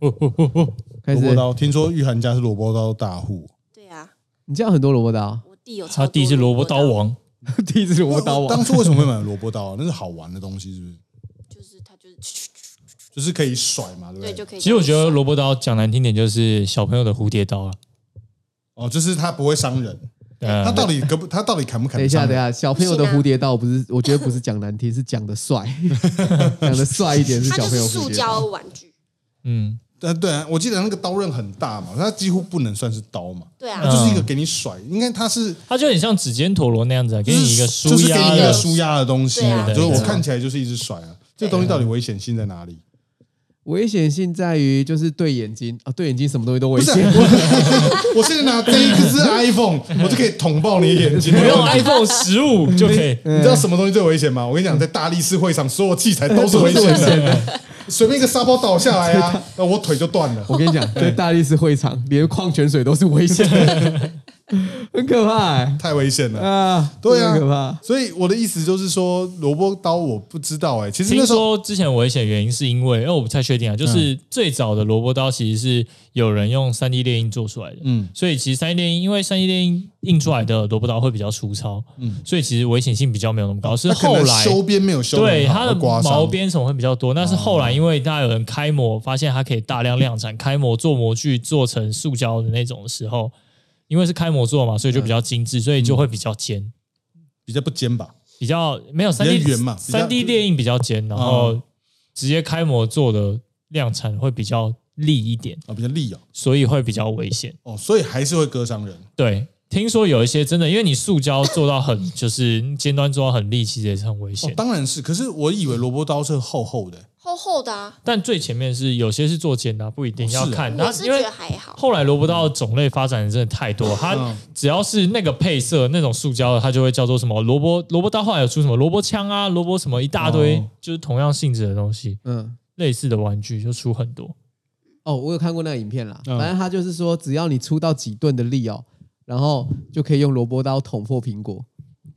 开始，萝卜刀，听说玉涵家是萝卜刀大户，对啊，你家有很多萝卜刀，我弟有超他弟是萝卜刀，王，第一次萝卜刀王，当初为什么会买萝卜刀啊？那是好玩的东西，是不是？就是他就是就是可以甩嘛，对不对？对就可以。其实我觉得萝卜刀讲难听点就是小朋友的蝴蝶刀啊。哦，就是它不会伤人，呃它到底可不？它到底砍不砍等一下，伤？等一下，小朋友的蝴蝶刀不是，我觉得不是讲难听，是讲的帅，讲的帅一点是它小就朋友蝴蝶。胶玩具，嗯，对对啊，我记得那个刀刃很大嘛，它几乎不能算是刀嘛，对啊它，就是一个给你甩，应该它是它就很像指尖陀螺那样子啊，给你一个舒就是给你一个压的。舒压的东西嘛，对啊就是我看起来就是一直甩啊。这东西到底危险性在哪里？危险性在于就是对眼睛啊，对眼睛什么东西都危不是，险。我 我现在拿这一只 iPhone，我就可以捅爆你的眼睛。你用 iPhone 十五就可以，你知道什么东西最危险吗？我跟你讲，在大力士会场，所有器材都是危险的。随便一个沙包倒下来啊，那我腿就断了。我跟你讲，在 大力士会场，连矿泉水都是危险的，很可怕欸。太危险了。啊！对啊很可怕。所以我的意思就是说，萝卜刀我不知道哎、其实听说之前危险原因是因为，因为我不太确定啊，就是最早的萝卜刀其实是有人用三 D 列印做出来的，嗯。嗯，所以其实三 D 列印，因为三 D 列印印出来的萝卜刀会比较粗糙，嗯，所以其实危险性比较没有那么高，是后来修边没有修对它的毛边什么会比较多，那是后来因为大家有人开模，发现它可以大量量产，开模做模具做成塑胶的那种的时候，因为是开模做嘛，所以就比较精致，所以就会比较尖，比较不尖吧？比较没有三 D 嘛三 D 列印比较尖，然后直接开模做的量产会比较利一点，啊，比较利哦。所以会比较危险。哦，所以还是会割伤人。对，听说有一些真的，因为你塑胶做到很 就是尖端做到很利，其实也是很危哦险，。当然是，可是我以为萝卜刀是厚厚的，厚厚的啊，但最前面是有些是做尖的啊，不一定哦是啊要看。我是觉它因为得还好。后来萝卜刀的种类发展的真的太多，它嗯只要是那个配色那种塑胶的，它就会叫做什么萝卜萝卜刀。后来有出什么萝卜枪啊，萝卜什么一大堆，哦就是同样性质的东西，嗯，类似的玩具就出很多。哦，我有看过那个影片啦。嗯反正他就是说，只要你出到几吨的力哦，然后就可以用萝卜刀捅破苹果。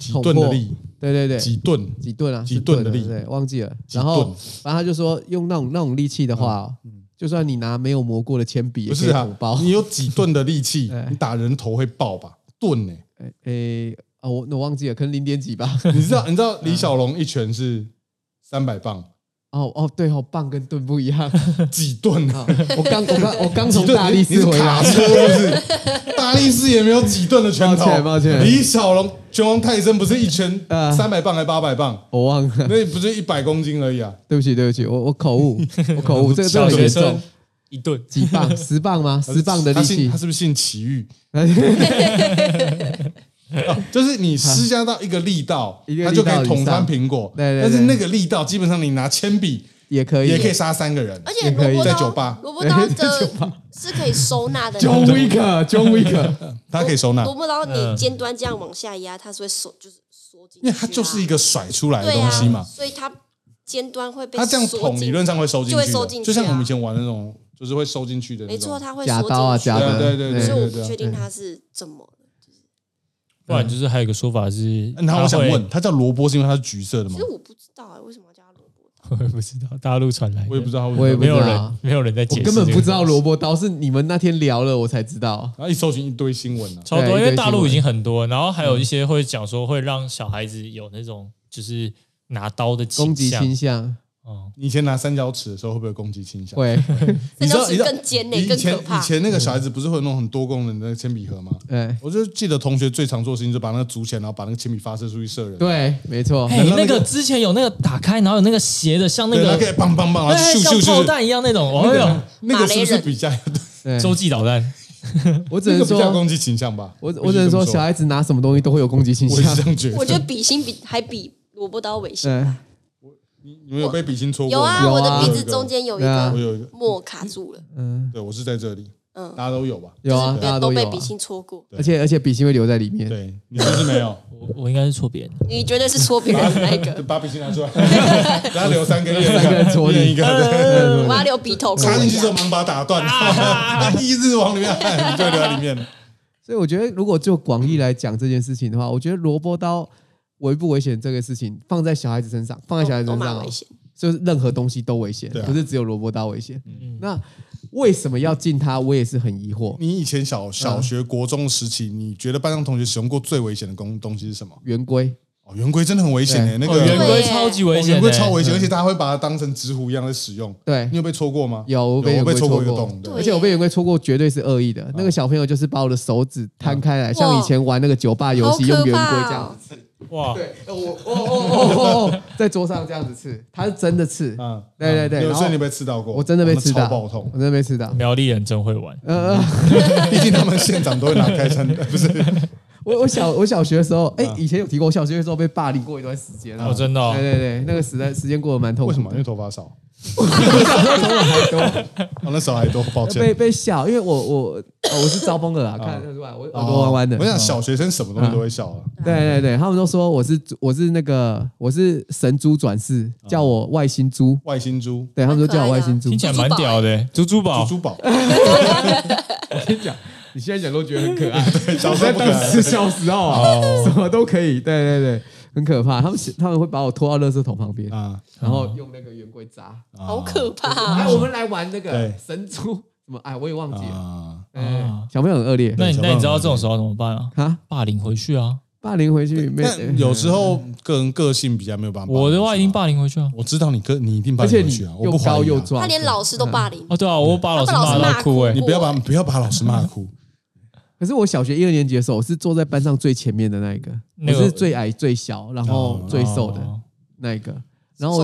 几吨的力，对对对，几吨，几吨啊？几是吨的力对，忘记了。然后然后他就说，用那种那种力气的话哦，就算你拿没有磨过的铅笔，不是啊捅爆。你有几吨的力气哎，你打人头会爆吧？吨呢？诶，啊，我我忘记了，可能零点几吧。你知道你知道李 小龙一拳是三百磅，哦哦，对哦，磅跟吨不一样。几吨啊？啊我刚我刚我刚？从大力士回来，你是卡车是不是？大力士也没有几吨的拳头。抱歉抱歉李小龙拳王泰森不是一拳呃三百磅还八百磅？我忘了，那不是一百公斤而已啊？对不起对不起，我我口误，我口误，这个这小学个很严重生。一顿，几磅？十磅吗？十磅的力气他是不是姓齐豫？哦 就是你施加到一个力道，一个它就可道以以捅穿上苹果。对对对但是那个力道，基本上你拿铅笔也可以，也可以杀三个人。而且也可以萝卜刀在酒吧萝卜刀的 是可以收纳的那 John 种。Wick，John Wick，它可以收纳，萝卜刀嗯你尖端这样往下压，它是会收，就是缩进去啊。因为它就是一个甩出来的东西嘛。所以它尖端会被它这样缩进捅理论上会收进就会收进去啊就像我们以前玩那种，就是会收进去的那。没错，它会缩刀啊，进去假的，对对对所以我不确定它是怎么的。不然就是还有一个说法是，然后我想问，，它叫萝卜是因为它是橘色的吗？其实？我不知道哎，为什么要叫它萝卜刀？我也不知道，大陆传来，我也不知道，我也没有人没有人在解释，我根本不知道萝。卜刀，是你们那天聊了我才知道。然后一搜寻一堆新闻啊，超多，因为大陆已经很多，然后还有一些会讲说会让小孩子有那种就是拿刀的倾攻击倾向哦，你以前拿三角尺的时候会不会有攻击倾向？会，你知道，三角尺知道更尖呢以更可怕前以前那个小孩子不是会有那种很多功能的那个铅笔盒吗？对我就记得同学最常做的事情，就把那个组起来，然后把那个铅笔发射出去射人。对，没错，哎，那个那个之前有那个打开，然后有那个斜的，像那对，它可个以棒棒棒，然后对，咻像炮弹一样那种，哎呦，那个是不是比较对 洲际导弹，我只那个能说，比较攻击倾向吧？我我只能说，小孩子拿什么东西都会有攻击倾我也是这向。样觉得。我觉得比心比还比萝卜刀危险。对，你们有被笔芯戳过吗？有啊，我的鼻子中间有一对啊个我有一个，墨卡住了，嗯，对我是在这里，嗯，大家都有吧？有啊，大家都有啊都被笔。芯戳过。对而且而且笔芯会留在里面。对，你是不是没有？我我应该是戳别人，你绝对是戳别人的那就个，把笔芯拿出来，然后留三根，一人三个人戳你一人一个，对我要留鼻头跟我一插进去之后样。马上把它打断，一直往里面按，你就留在里面。所以我觉得，如果就广义来讲这件事情的话，我觉得萝卜刀危不危险这个事情放在小孩子身上，放在小孩子身上。就是任何东西都危险，对啊不是只有萝卜刀危险。嗯，那为什么要禁它，我也是很疑惑。你以前小小学、国中时期，你觉得班上同学使用过最危险的东东西是什么？圆规，哦，圆规真的很危险诶，那哦，个圆规超级危险、哦圆欸，规超危险，而且大家会把它当成纸糊一样在使用。对你，有被戳过吗？有我被戳过一个洞，而且我被圆规戳过，绝对是恶意的。那个小朋友就是把我的手指摊开来，像以前玩那个酒吧游戏，用圆规哦这样子刺。哇，对，我哦哦哦 哦哦，在桌上这样子刺，他是真的刺。嗯，对对对有所以你被刺到过，我真的被哦那刺到，超爆痛我。真的被刺到。苗栗人真会玩，呃，呃 毕竟他们县长都会拿开枪，不是？我我小我小学的时候，哎啊，以前有提过，我小学的时候被霸凌过一段时间啊哦，。真的、哦对，对对，那个时代时间过得蛮痛苦。为什么？因为头发少。还多哦，那时候还多，抱歉。被被笑，因为我我呃我是招风耳啊，看得出来，我耳朵弯弯的。哦我想小学生什么东西都会笑啊。对对对，他们都说我是我是那个我是神猪转世，叫我外星猪。外星猪、对他们都叫我外星猪听。起来蛮屌的、欸，猪猪宝猪，珠宝，我跟你讲，你现在讲都觉得很可爱，小时候不可当时爱。小时候啊，什么都可以。对对对，很可怕。他们他们会把我拖到垃圾桶旁边，啊，然后用那个圆规砸。好可怕哎，啊！我们来玩那个对神猪，什么？哎，我也忘记了。啊，哎，小朋友很恶劣那你那你知道这种时候怎么办啊？啊，霸凌回去啊！霸凌回去没？但有时候个人个性比较没有办法。我的话已经，霸凌回去啊！我知道你个你一定霸而且你凌回去啊，我又不怀疑啊高又壮，他连老师都霸凌，哦，对啊，我把老师骂到哭哎、你不要把不要把老师骂哭。可是我小学一二年级的时候，我是坐在班上最前面的那一个，那个我是最矮、最小，然后哦最瘦的哦那一个。然后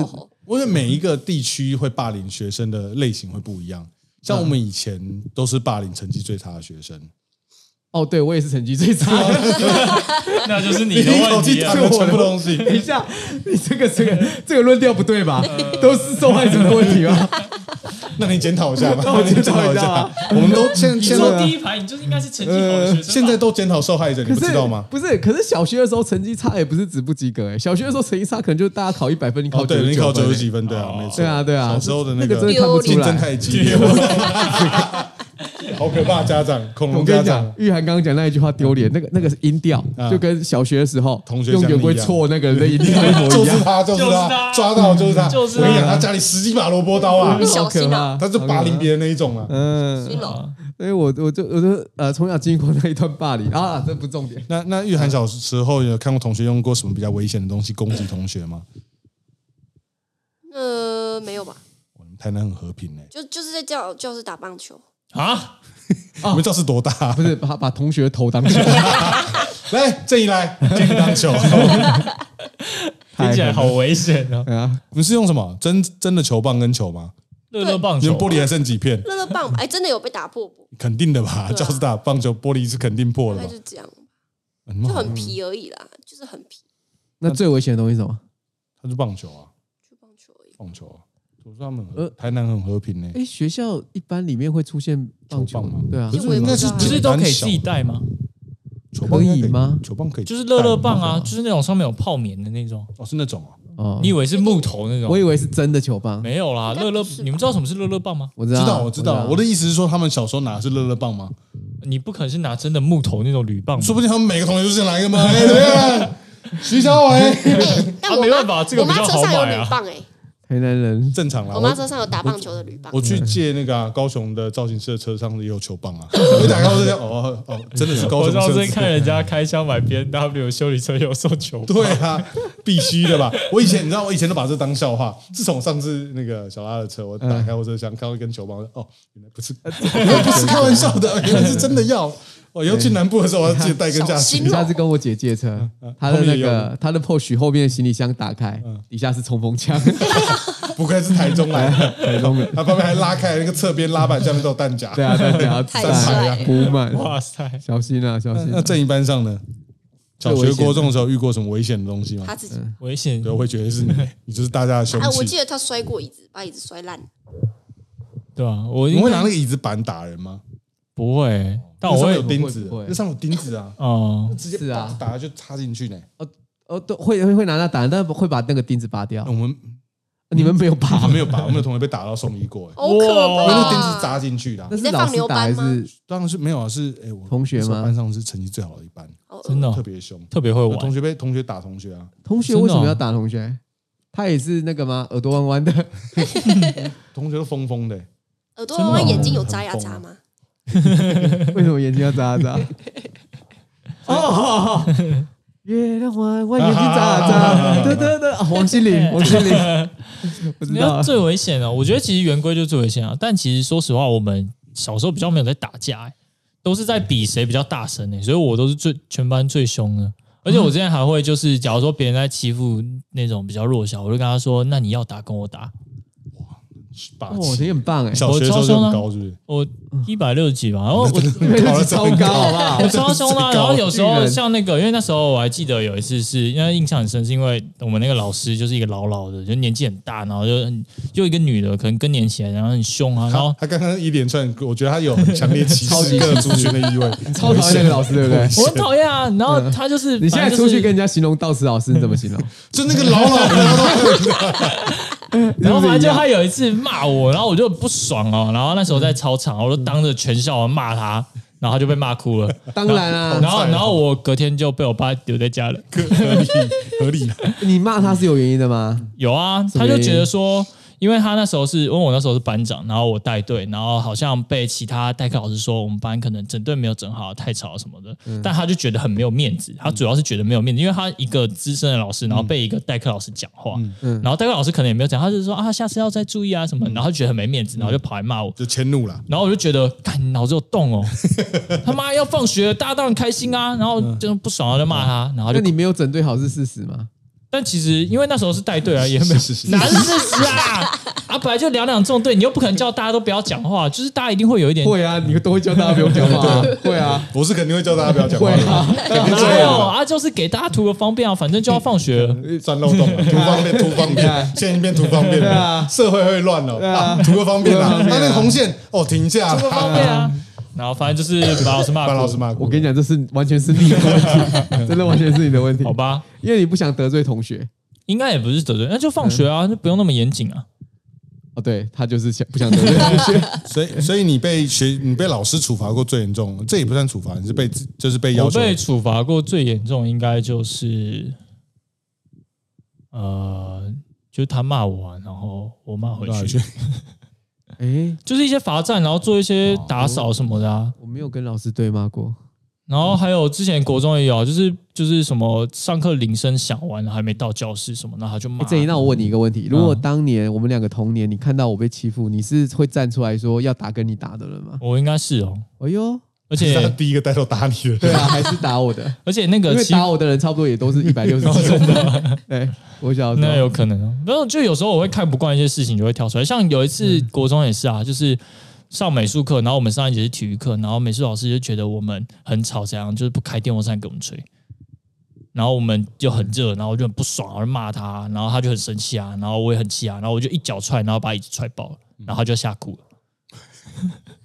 我因为每一个地区会霸凌学生的类型会不一样。像我们以前都是霸凌成绩最差的学生，哦，对我也是成绩最差的。那就是你的问题啊气谈！了全部东西。等一下，你这个这个这个论调不对吧？都是受害者的问题吧？那你检讨一下吧，那我你检讨一下啊我们都现在坐第一排，你就是应该是成绩好的学生。现在都检讨受害者，你可是不知道吗？不是，可是小学的时候成绩差也不是只不及格哎，小学的时候成绩差可能就是大家考一百分，你考哦，对，你考九十几？分，对啊，哦没错。对啊，对啊，小时候的那那个真个的看不出竞争来。太激烈，好可怕！家长，恐我龙家长跟你讲，，玉涵刚刚讲那一句话丢脸，那个那个是音调，啊就跟小学的时候同学用圆规戳那个人的音调一模一样。就是他，就是就是他，他抓到就是他。就是我跟你讲，他他家里十几把萝卜刀啊你，小心啊好可怕他是霸凌别人那一种啊。嗯，所以我我就我就呃从小经历过那一段霸凌啊，这不重点。那那玉涵小时候有看过同学用过什么比较危险的东西攻击同学吗？呃没有吧？我们台南很和平呢，就就是在教教室打棒球，啊，你们教室多大？不是把把同学的头当球，来，正义来，进去当球。听起来好危险啊，你们是用什么真真的球棒跟球吗？乐乐棒球你们玻璃还剩几片？乐乐棒哎，真的有被打破过，肯定的吧？对啊教室打棒球玻璃是肯定破的吧大概？就这样，你们好就很皮而已啦，就是很皮，那最危险的东西是什么？它是棒球啊，就棒球而已。棒球啊。我说他们呃台南很和平呢。哎，学校一般里面会出现棒球球棒吗对啊可，是我也不知道那是不是都可以自己带吗？可球棒应该以吗球棒可以，就是乐乐棒啊，就是那种上面有泡棉的那种。哦，是那种哦。哦你以为是木头那种？我以为是真的球棒，没有啦，乐乐不是吧，你们知道什么是乐乐棒吗？我知道，知道，我知道。我的意思是说，他们小时候拿的是乐乐棒吗？你不可能是拿真的木头那种铝棒吧，说不定他们每个同学都是拿一个吗？哎，怎么样？徐小伟，但我啊没办妈法这个比较好买啊铝棒哎，台南人正常啦。我妈车上有打棒球的铝棒我，去借那个啊高雄的造型师的车上也有球棒啊，我一打开 我就这样，哦哦，真的是高我雄车子。上次看人家开箱买 B N W 修理车有送球棒，对啊，必须的吧？我以前你知道，我以前都把这当笑话。自从上次那个小拉的车，我打开后车厢看到一根球棒，哦，原来不是，原来不是开玩笑的，原来是真的要。我以后去南部的时候，我要记得带一根下去小心。你下次跟我姐借车，她的那个她的 posh 后面的行李箱打开，底下是冲锋枪，不愧是台中来的，台中的，他旁边还拉开那个侧边拉板下面都有弹夹。对啊，弹夹 太站帅了铺满，哇塞！小心啊，小心啊。那正一班上呢？小学、国中的时候遇过什么危险的东西吗？她自己。危险对，我会觉得是你，你就是大家的凶器，我器记。得他摔过椅子，把椅子摔烂。对啊？我你会拿那个椅子板打人吗？不会，但我会有钉子那上面有钉子啊，哦，直接是啊。打打就插进去呢。哦哦，都会会会拿它打，但会把那个钉子拔掉。我。们你们没有拔。啊，没有拔，我们有同学被打到送医过，哎好可因为那怕！个钉子扎进去的啊。那。是你在老师打还放牛班吗？是当然是没有啊，是哎，我同学吗？班上是成绩最好的一班，真的哦。特别凶，特别会玩。同玩。学被同学打同学啊，同学为什么要打同学？他也是那个吗？耳朵弯弯的，同学都疯疯的，耳朵弯弯，眼睛有扎牙扎吗？为什么眼睛要眨眨？哦，月亮弯弯，眼睛眨眨。对对对，啊王心凌，王心凌，不知道啊。最危险的，我觉得其实圆规就最危险啊。但其实说实话，我们小时候比较没有在打架、欸，都是在比谁比较大声诶、所以我都是最全班最凶的。而且我之前还会就是，假如说别人在欺负那种比较弱小，我就跟他说：“那你要打跟我打。霸哦，气你很棒哎，小学的时候就很高，是不是？”我一百六十几吧，然后我考了超高，好不好我？超凶的啊、然后有时候像那个，因为那时候我还记得有一次是，因为印象很深，是因为我们那个老师就是一个老老的，就年纪很大，然后就就一个女的，可能更年期，然后很凶啊，然后他他刚刚一连串，我觉得他有很强烈歧视各个族群的意味，超讨厌那个老师，对不对？我很讨厌啊，然后他就是你现在出去跟人家形容道士老师，你怎么形容？就那个老老的，然后反正就他有一次骂我，然后我就不爽哦，然后那时候在操场，我就当着全校人骂他，然后他就被骂哭了。当然啊，然后，然后我隔天就被我爸丢在家了。合理合理的。你骂他是有原因的吗？有啊，他就觉得说，因为他那时候是因为我那时候是班长，然后我带队，然后好像被其他代课老师说我们班可能整队没有整好，太吵什么的，但他就觉得很没有面子。他主要是觉得没有面子，因为他一个资深的老师，然后被一个代课老师讲话，然后代课老师可能也没有讲，他就说啊，下次要再注意啊什么，然后他觉得很没面子，然后就跑来骂我。就迁怒了，然后我就觉得，干你脑子有洞哦！他妈要放学了，大家当然开心啊，然后就不爽，了就骂他，然后就那你没有整队好是事实吗？但其实因为那时候是带队啊，也没有是是是哪是事实啊？啊！本来就两两纵队，你又不可能叫大家都不要讲话，就是大家一定会有一点会啊，你都会叫大家不用讲话。啊，会啊，我是肯定会叫大家不要讲话会啊。的，肯定哪有啊？就是给大家图个方便啊，反正就要放学。了。的，钻漏洞了，图方便，图方便，现在变图方便对啊。了，社会会乱了，图个方便啊，那那个红线哦停下。图个方了，便啊，然后反正就是 把老师骂哭，把老师骂过，我跟你讲，这是完全是你的问题，真的完全是你的问题。好，吧？因为你不想得罪同学。应该也不是得罪，那就放学啊，就不用那么严谨啊。哦，对他就是想不想得罪同学。所以所以你被学你被老师处罚过最严重，这也不算处罚，你是被就是被要求我被处罚过最严重，应该就是呃，就是他骂我完，然后我骂回去，哎，就是一些罚站，然后做一些打扫什么的啊。我没有跟老师对骂过。然后还有之前国中也有啊，就是就是什么上课铃声响完了还没到教室什么，那他就骂。哎这一，那我问你一个问题：如果当年我们两个同年，你看到我被欺负，你是会站出来说要打跟你打的人吗？我应该是哦，哎呦，而是他且第一个带头打你的人，对啊，还是打我的？而且那个打我的人差不多也都是一百六十几 公分。对，我想那有可能啊。然后就有时候我会看不惯一些事情，就会跳出来。像有一次国中也是啊，就是上美术课，然后我们上一节是体育课，然后美术老师就觉得我们很吵，这样就是不开电风扇给我们吹。然后我们就很热，然后我就很不爽，我就骂他，然后他就很生气啊，然后我也很气啊，然后我就一脚踹，然后把椅子踹爆了，然后他就吓哭了。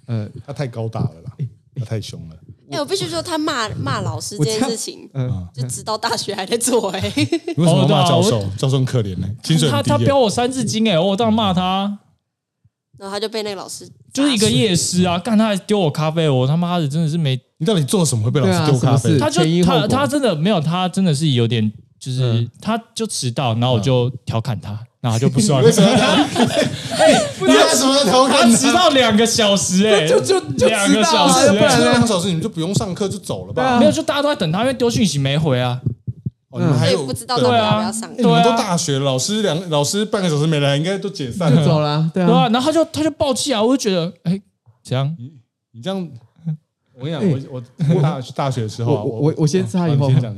呃，他太高大了啦，他太凶了，哎，我必须说，他骂骂老师这件事情，嗯，就直到大学还在做。哎，你为什么要骂教哦授？教授很可怜呢，薪水他他标我三字经哎、我当然骂他，然后他就被那个老师就是一个夜师啊，干他还丢我咖啡，我他妈的真的是没你到底做了什么会被老师丢咖啡？他就他他真的没有，他真的是有点，就是、嗯他就迟到，然后我就调侃他，然后就不算了为。什么要？你为什么 要调他迟到两个小时、哎，就就就两个小时、迟到啊不然两个小时你们就不用上课就走了吧？没有，就大家都在等他，因为丢讯息没回啊。哦，你们还有不知道要不要上哎。你们都大学了，老师两老师半个小时没来，应该都解散就了。走了，对对啊，啊。然后他就他就爆气啊，我就觉得，哎、怎样？你这样，我跟你讲，我我大大学的时候啊，我我我我先插一句，嗯讲，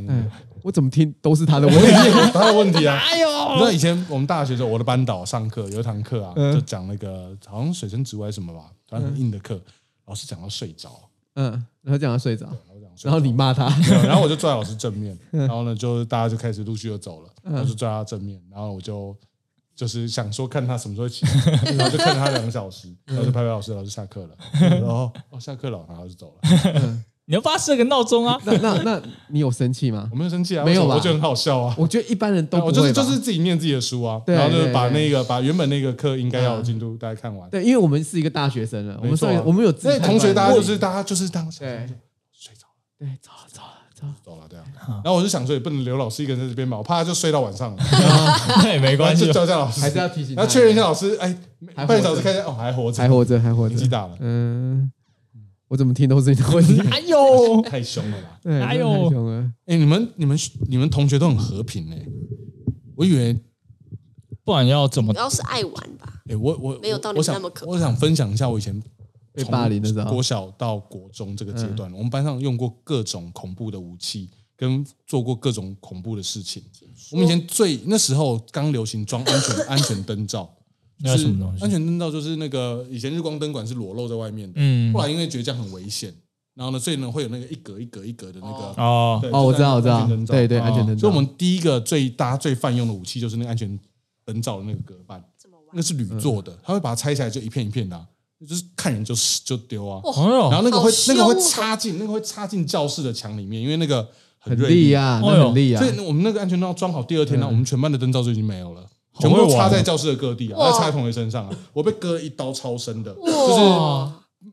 我怎么听都是他的问题。他的问题啊。哎你知道，以前我们大学的时候，我的班导上课有一堂课啊，嗯。就讲那个好像水生植物还是什么吧，反正很硬的课，老师讲到睡着，嗯，然后讲他睡着，然后你骂他，没有然后我就坐在老师正面，然后呢，就大家就开始陆续就走了，然后就坐在他正面，然后我就就是想说看他什么时候起来，然后就看着他两个小时，然后就拍拍老师，老师下课了，然后哦下课了，然后就走了。你要帮他设个闹钟啊！那那那你有生气吗？我？没有生气啊，没有吧？我觉得很好笑啊。我觉得一般人都不我就是会就是自己念自己的书啊，然后就是把那个把原本那个课应该要有进度大家看完。对，因为我们是一个大学生了，我们没错啊。上我们有自那己同学大家就是大家就是当对。睡着了，对，走了走了走了。走了这样。然后我就想说，也不能留老师一个人在这边嘛，我怕他就睡到晚上了，那也没关系。就。叫一下老师，还是要提醒他然后确认一下老师，哎，半小时看一下，哦，还活着，还活着，还活着。年纪大了，嗯，我怎么听都是你的问题。哎呦，太凶了吧？对，哎呦太凶了。哎，你们你们你们同学都很和平哎，我以为不然要怎么主？要是爱玩吧。哎，我我没有到你我想们那么可怕我想分享一下我以前被霸凌的时候国小到国中这个阶段，我们班上用过各种恐怖的武器，跟做过各种恐怖的事情。我们以前最那时候刚流行装安全安全灯罩，是是什么东西安全灯罩就是那个以前日光灯管是裸露在外面的，嗯后来因为觉得这样很危险，然后呢，所以呢会有那个一格一格一格的那个。哦，哦，我知道，我知道对对，哦安全灯罩。所以我们第一个最大家最泛用的武器就是那个安全灯罩的那个隔板，那？是铝做的，他会把它拆下来就一片一片的啊、就是看人就就丢啊。然后那个会那个会哦插进那个会插进教室的墙里面，因为那个很锐利。利啊，很利啊所。以我们那个安全灯装好第二天呢，我们全班的灯罩就已经没有了，好全部插在教室的各地啊，插在同学身上啊。我被割了一刀超深的，就是，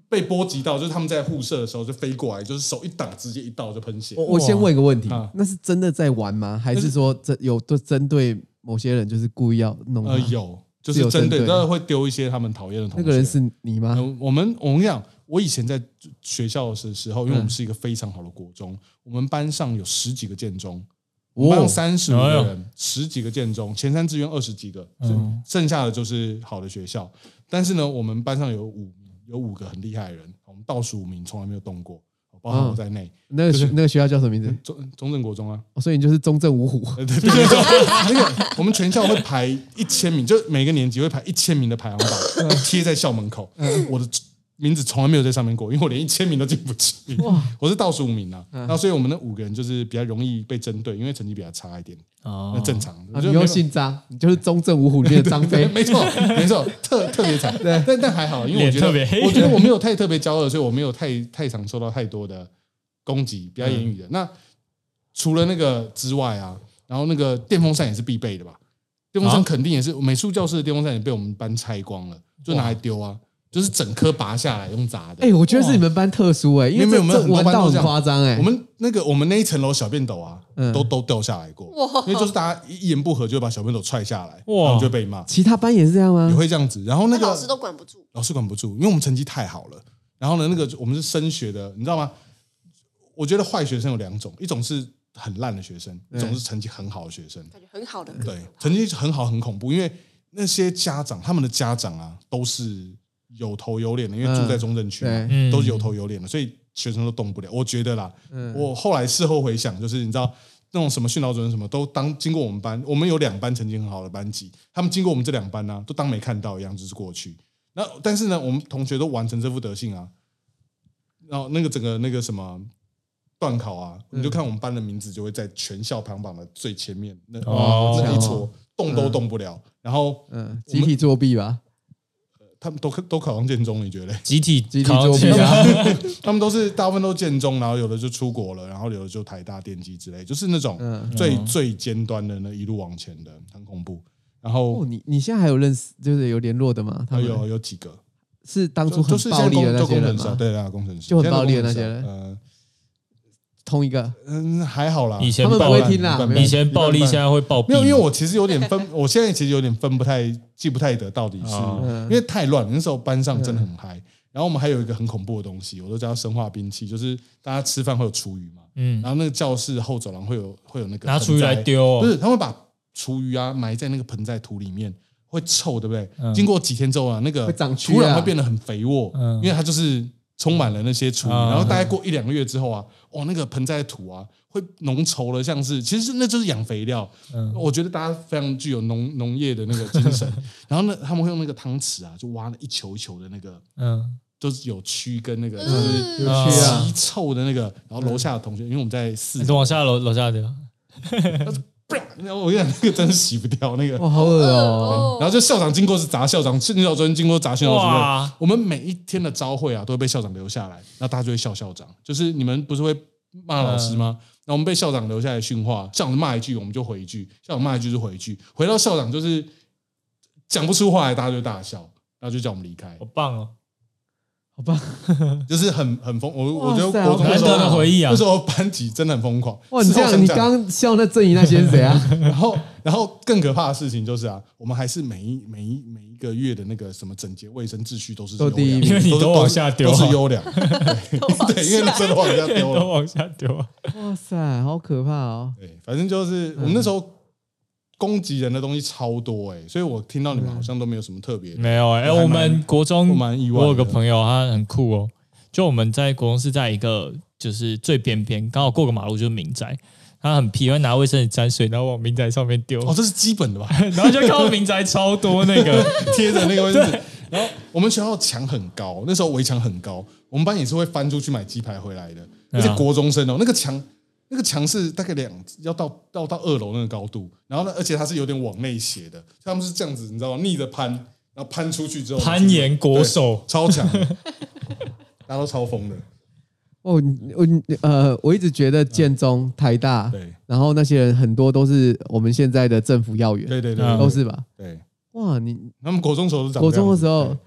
被波及到，就是他们在互射的时候就飞过来，就是手一挡，直接一刀就喷血我。我先问一个问题啊，那是真的在玩吗？还是说这有都针对某些人就是故意要弄呃，？有，就是针对，针对当然会丢一些他们讨厌的同学。那个人是你吗？嗯，我们我跟你讲，我以前在学校的时候，因为我们是一个非常好的国中，我们班上有十几个建中，我们班三十五个人，十几个建中，前三志愿二十几个，嗯剩下的就是好的学校。但是呢，我们班上有五有五个很厉害的人，我们倒数五名从来没有动过，包括我在内。那个学那个学校叫什么名字？中中正国中啊，哦所以你就是中正五虎。呃对对对，对 那个我们全校会排一千名，就每个年级会排一千名的排行榜贴在校门口。我的名字从来没有在上面过，因为我连一千名都进不去。我是倒数五名啊，然后所以我们那五个人就是比较容易被针对，因为成绩比较差一点，哦。那正常。啊你又我觉得没有姓张，你就是中正五虎里面的 张飞。没错，没错，特特别惨，但但还好，因为我觉得特别黑。我觉得我没有太特别骄傲，所以我没有太太常受到太多的攻击，比较言语的。那除了那个之外啊，然后那个电风扇也是必备的吧？电风扇啊。肯定也是美术教室的电风扇也被我们班拆光了，就拿来丢啊，就是整颗拔下来用砸的。哎，我觉得是你们班特殊哎，因为这没有没有很多这玩到很班都这夸张哎。我们那个我们那一层楼小便斗啊，嗯都都掉下来过，哇因为就是大家一一言不合就会把小便斗踹下来，哇然后就会被骂，其他班也是这样也吗？会这样子。然后那个老师都管不住。老师管不住，因为我们成绩太好了。然后呢，那个我们是升学的，你知道吗？我觉得坏学生有两种，一种是很烂的学生，一种是成绩很好的学生。感觉很好的，对，成绩很好很恐怖，因为那些家长，他们的家长啊，都是有头有脸的，因为住在中正区嘛，嗯都是有头有脸的，所以学生都动不了。我觉得啦，我后来事后回想，就是你知道。那种什么训导主任什么都当经过我们班，我们有两班成绩很好的班级，他们经过我们这两班呢、都当没看到一样，就是过去。那但是呢，我们同学都完成这副德性啊，然后那个整个那个什么段考啊，你就看我们班的名字就会在全校排行榜的最前面，那、哦那一撮动都动不了。然后嗯，集体作弊吧。他们都都考上建中，你觉得嘞？集体集体考作弊啊！他们都是大部分都建中，然后有的就出国了，然后有的就台大电机之类，就是那种嗯最、最尖端的那一路往前的，很恐怖。然后哦，你你现在还有认识，就是有联络的吗？他有有几个，是当初很就就是暴力的那些人吗工程师啊，？对啊，工程师就很暴力的那些人同一个？嗯，还好啦。以前他们不暴力，会听啦以前暴力，现在会暴毙。没有，因为我其实有点分，我现在其实有点分不太记不太得到底是，因为太乱。那时候班上真的很嗨，然后我们还有一个很恐怖的东西，我都叫它生化兵器，就是大家吃饭会有厨余嘛，嗯。然，后那个教室后走廊会有会有那个拿厨余来，丢哦，不是他会把厨余啊埋在那个盆栽土里面，会臭，对不对？嗯。经过几天之后啊，那个会长蛆啊。土壤会变得很肥沃，嗯。因为它就是充满了那些厨余，嗯然后大概过一两个月之后啊，哦，那个盆栽的土啊会浓稠了，像是其实那就是养肥料。嗯。我觉得大家非常具有农农业的那个精神，然后呢，他们会用那个汤匙啊，就挖了一球一球的那个。嗯，都是有蛆跟那个就嗯是有趣啊。极臭的那个，然后楼下的同学，因为我们在四你，往下楼楼下丢，然 后我跟你讲，那个真是洗不掉那个，哇，好恶哦！哦然后就校长经过是砸校长，训导主任经过砸训导主任哇。我们每一天的朝会啊，都会被校长留下来，那大家就会笑校长。就是你们不是会骂老师吗？那我们被校长留下来训话，校长骂一句我们就回一句，校长骂一句就回一句，回到校长就是讲不出话来，大家就大笑，然后就叫我们离开好。棒哦！好吧，就是很很疯。我我觉得国中难得的回忆啊那时候班级真的很疯狂。哇，你这样，你刚刚笑那正义那些是谁啊？然后，然后更可怕的事情就是啊，我们还是每一每一每一个月的那个什么整洁卫生秩序都是都第一名因为你都往下丢啊都是优良。对，对因为那真的往下丢都了。往下丢啊。哇塞，好可怕哦！对，反正就是我们那时候攻击人的东西超多哎，所以我听到你们好像都没有什么特别的。没有哎、我们国中我蛮意外我有个朋友，他很酷哦。就我们在国中是在一个就是最边边，刚好过个马路就是民宅，他很皮，会拿卫生纸沾水，然后往民宅上面丢，哦，这是基本的吧？然后就看到民宅超多那个，贴着那个卫生纸。然后我们学校墙很高，那时候围墙很高，我们班也是会翻出去买鸡排回来的。而且国中生哦，那个墙那个墙是大概两要到要到二楼那个高度，然后呢，而且它是有点往内斜的，他们是这样子，你知道吗？逆着攀，然后攀出去之后攀岩国手超强，大家都超疯的。哦，你我你呃，我一直觉得建中、台大，对然后那些人很多都是我们现在的政府要员，对对对，嗯都是吧？对。哇，你他们国中时候是长国中的时候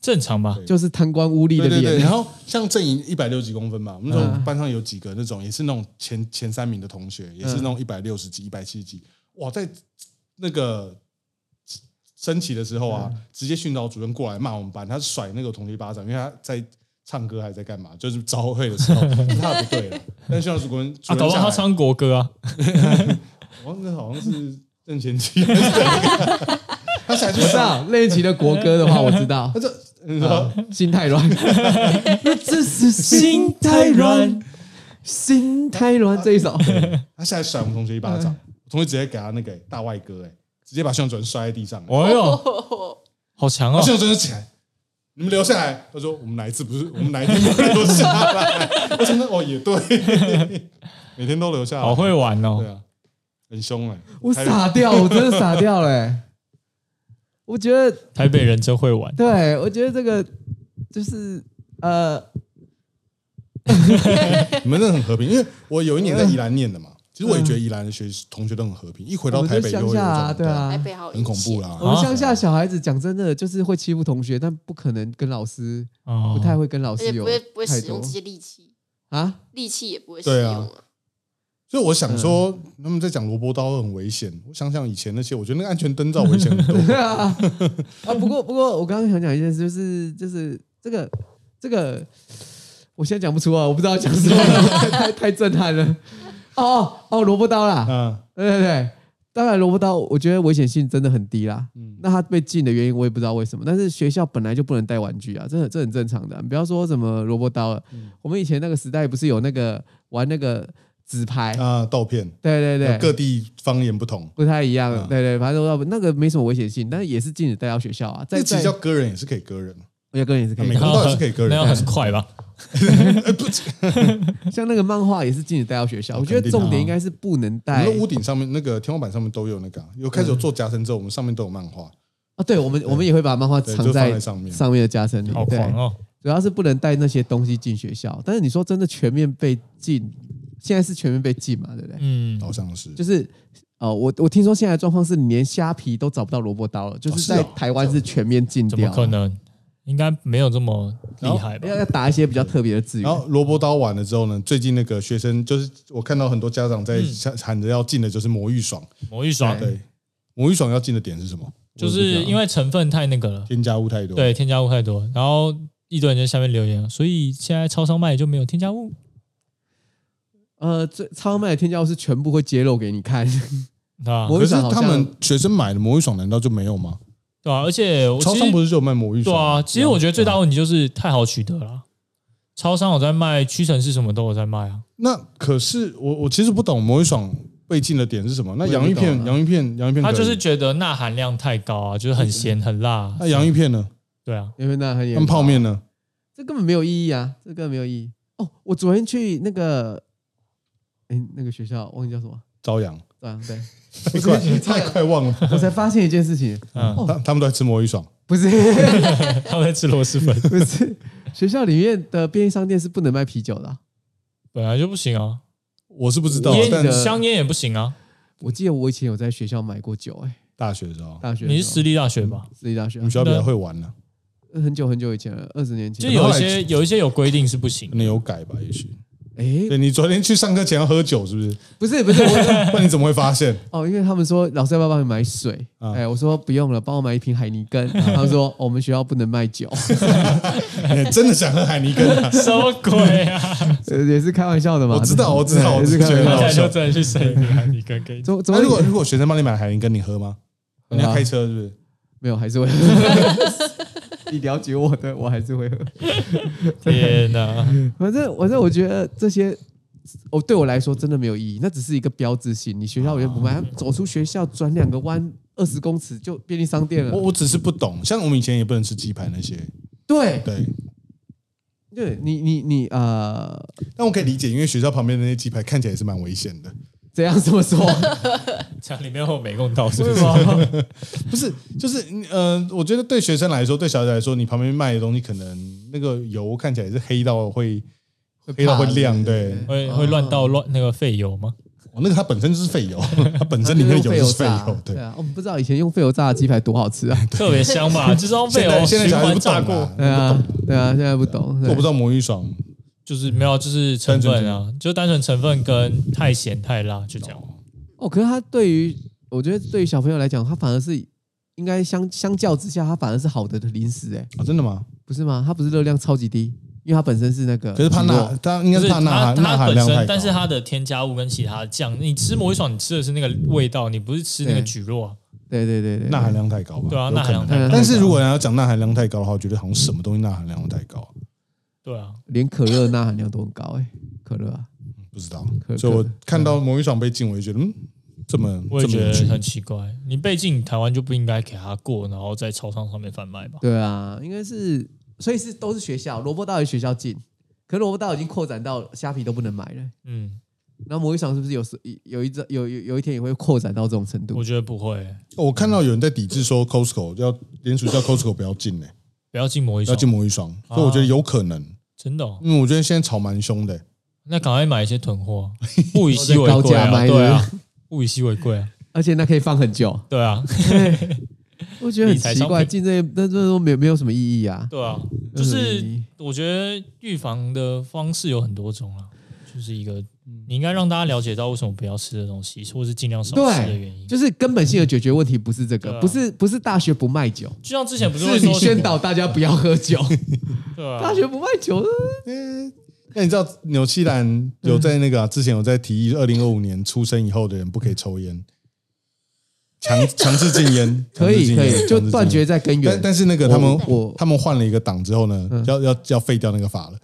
正常吧？就是贪官污吏的对对对，脸，然后像郑颖一百六几公分嘛，我们班上有几个那种也是那种前前三名的同学，也是那种一百六十几、一百七十几，哇，在那个升旗的时候啊，直接训导主任过来骂我们班，他甩那个同学一巴掌，因为他在唱歌还在干嘛，就是招会的时候是他的不对了，但训导主任主啊，搞不下，好他唱国歌啊，我 那好像是郑前期还是哪个，他下来就我知道类齐的国歌的话，我知道 他，说你说心太软，这是心太软，心太软这一首，他下来甩我们同学一巴掌，同学直接给他那个大外哥哎，直接把训导主任摔在地上。哦哟，好强哦然后！现在真的起来，你们留下来。他说我们哪一次不是，我们哪一天没有留下来？我真的哦也对，每天都留下来，好会玩哦对！啊，很凶哎，我傻掉，我真的傻掉了欸。我觉得，台北人真会玩，对我觉得这个 就是呃，你们真的很和平。因为我有一年在宜兰念的嘛，其实我也觉得宜兰的学同学都很和平，一回到台北就会有对啊台北好很恐怖啦。我们乡下小孩子讲真的就是会欺负同学，但不可能跟老师，哦不太会跟老而师有不会不会太多使用这些利器，啊。利器也不会使用啊。所以我想说，他们在讲萝卜刀很危险。我想想以前那些，我觉得那个安全灯罩危险很多。对啊，啊，不过不过，我刚刚想讲一件事，就是就是这个这个，我现在讲不出啊，我不知道讲什么，太太太震撼了。哦哦哦，萝卜刀啦，嗯，对对对，当然萝卜刀，我觉得危险性真的很低啦。嗯那它被禁的原因我也不知道为什么，但是学校本来就不能带玩具啊，这很这很正常的。你不要说什么萝卜刀了，嗯我们以前那个时代不是有那个玩那个纸牌？啊，豆片，对对对，各地方言不同。不太一样，嗯对对，反正都那个没什么危险性，但是也是禁止带到学校啊。在在这其实叫割人也是可以割人，我觉得个人也是可以每个人都是可以割人那样很快吧？像那个漫画也是禁止带到学校。我觉得重点应该是不能我带们的屋顶上面那个天花板上面都有那个啊，有开始有做夹层之后，我们上面都有漫画，啊。对，我们我们也会把漫画藏在在上面。上面的夹层里。好对，狂哦！主要是不能带那些东西进学校。但是你说真的全面被禁，现在是全面被禁嘛？对不对？嗯，好像是，就是哦，我我听说现在的状况是你连虾皮都找不到萝卜刀了，就是在台湾是全面禁怎么掉。可能？应该没有这么厉害吧要？要打一些比较特别的字眼。然后萝卜刀完了之后呢，最近那个学生就是我看到很多家长在嗯喊着要进的就是魔芋爽，魔芋爽对，魔芋爽要进的点是什么？就是因为成分太那个了，添加物太多。对，添加物太多，然后一堆人在下面留言，所以现在超商卖就没有添加物。呃，这超卖的添加物是全部会揭露给你看。啊，魔可是芋爽好像他们学生买的魔芋爽难道就没有吗？对啊，而且我超实商不是就有卖魔芋爽？对啊，其实我觉得最大问题就是太好取得了。超商有在卖，屈臣氏什么都有在卖啊。那可是我我其实不懂魔芋爽被禁的点是什么？那我也不洋芋片懂啊洋芋片洋芋片可以，他就是觉得钠含量太高啊，就是很咸很辣。那洋芋片呢？对啊，因为那很严那泡面呢？这根本没有意义啊，这根本没有意义。哦，我昨天去那个，哎，那个学校忘记叫什么，朝阳，朝阳，对，太快太快忘了。我才发现一件事情，嗯，他他们都在吃魔芋爽，不是 他们在吃螺蛳粉，不是，学校里面的便利商店是不能卖啤酒的啊、本来就不行啊。我是不知道，烟但的香烟也不行啊。我记得我以前有在学校买过酒、哎，大学的时候，大学的你是私立大学吧？私立大学啊你们，学校比较会玩呢。很久很久以前了，二十年前。就有一些有一些有规定是不行可，能有改吧，也许。哎，对你昨天去上课前要喝酒，是不是？不是不是我 不然你怎么会发现？哦，因为他们说老师要不要帮你买水？啊哎，我说不用了，帮我买一瓶海尼根。他们说、哦我们学校不能卖酒 你真的想喝海尼根啊？什么鬼啊？呃也是开玩笑的嘛。我知道，我知道，对也是我只是觉开玩笑。就。真的去生一瓶海尼根给你。怎怎么如果如果学生帮你买海尼根，你喝吗？你要开车是不是？没有，还是会喝。你了解我的，我还是会喝。天哪！反正反正我觉得这些，哦，对我来说真的没有意义，那只是一个标志性。你学校也不卖，走出学校转两个弯，二十公尺就便利商店了。我我只是不懂，像我们以前也不能吃鸡排那些，对对。对，你你你呃，但我可以理解，因为学校旁边的那些鸡排看起来也是蛮危险的。怎样这么说？这样里面会有美工刀是不是？不是，就是呃，我觉得对学生来说，对小孩来说，你旁边卖的东西可能那个油看起来是黑到会黑到会亮，对，会会乱倒乱那个废油吗？哦，那个它本身就是废油，它本身里面的油就是废油，对对。啊，我们不知道以前用废油炸的鸡排多好吃啊。特别香吧？就是用废现在油循现在小孩不炸过对啊，对啊，现在不懂。对我不知道魔芋爽，就是没有，就是成分啊，就单纯成分跟太咸太辣，就这样。哦，可是它对于我觉得对于小朋友来讲，它反而是应该相相较之下，它反而是好的零食，哎，啊，真的吗？不是吗？它不是热量超级低，因为它本身是那个可是怕体弱钠，它应该是钠钠它本身，含量太高。但是它的添加物跟其他的酱，你吃魔芋爽，你吃的是那个味道，你不是吃那个对蒟蒻啊。对对对对，钠含量太高吧？对啊钠含量太高但是如果要讲钠含量太高的话，我觉得好像什么东西钠含量都太高，对啊，连可乐钠含量都很高，哎，可乐啊，不知道可。所以我看到魔芋爽被禁，我就觉得嗯，这么我也觉得这么有趣很奇怪。你被禁，台湾就不应该给它过，然后在超商上面贩卖吧？对啊，应该是，所以是都是学校，萝卜道也学校禁，可萝卜道已经扩展到虾皮都不能买了。嗯，然后魔芋爽是不是有时有一阵有有有一天也会扩展到这种程度我？觉得不会，我看到有人在抵制说 Costco 要联署叫 Costco 不要进呢，不要进魔芋爽要进，魔芋爽，所以我觉得有可能，真的哦。因为我觉得现在炒蛮凶的。那赶快买一些囤货，物以稀为高贵啊！对啊，物以稀为贵啊！而且那可以放很久，对啊，我觉得很奇怪，进这些那这都没有没有什么意义啊。对啊，就是我觉得预防的方式有很多种啊，就是一个你应该让大家了解到为什么不要吃的东西，或是尽量少吃的原因。就是根本性的解决问题不是这个，不是不是大学不卖酒，就像之前不是会说是你宣导大家不要喝酒。对啊。大，学不卖酒，那你知道纽西兰有在那个啊、之前有在提议，二零二五年出生以后的人不可以抽烟，强 强制禁烟，可以可以，就断绝在根源。但但是那个他们我我。他们换了一个党之后呢，嗯。要要要废掉那个法了。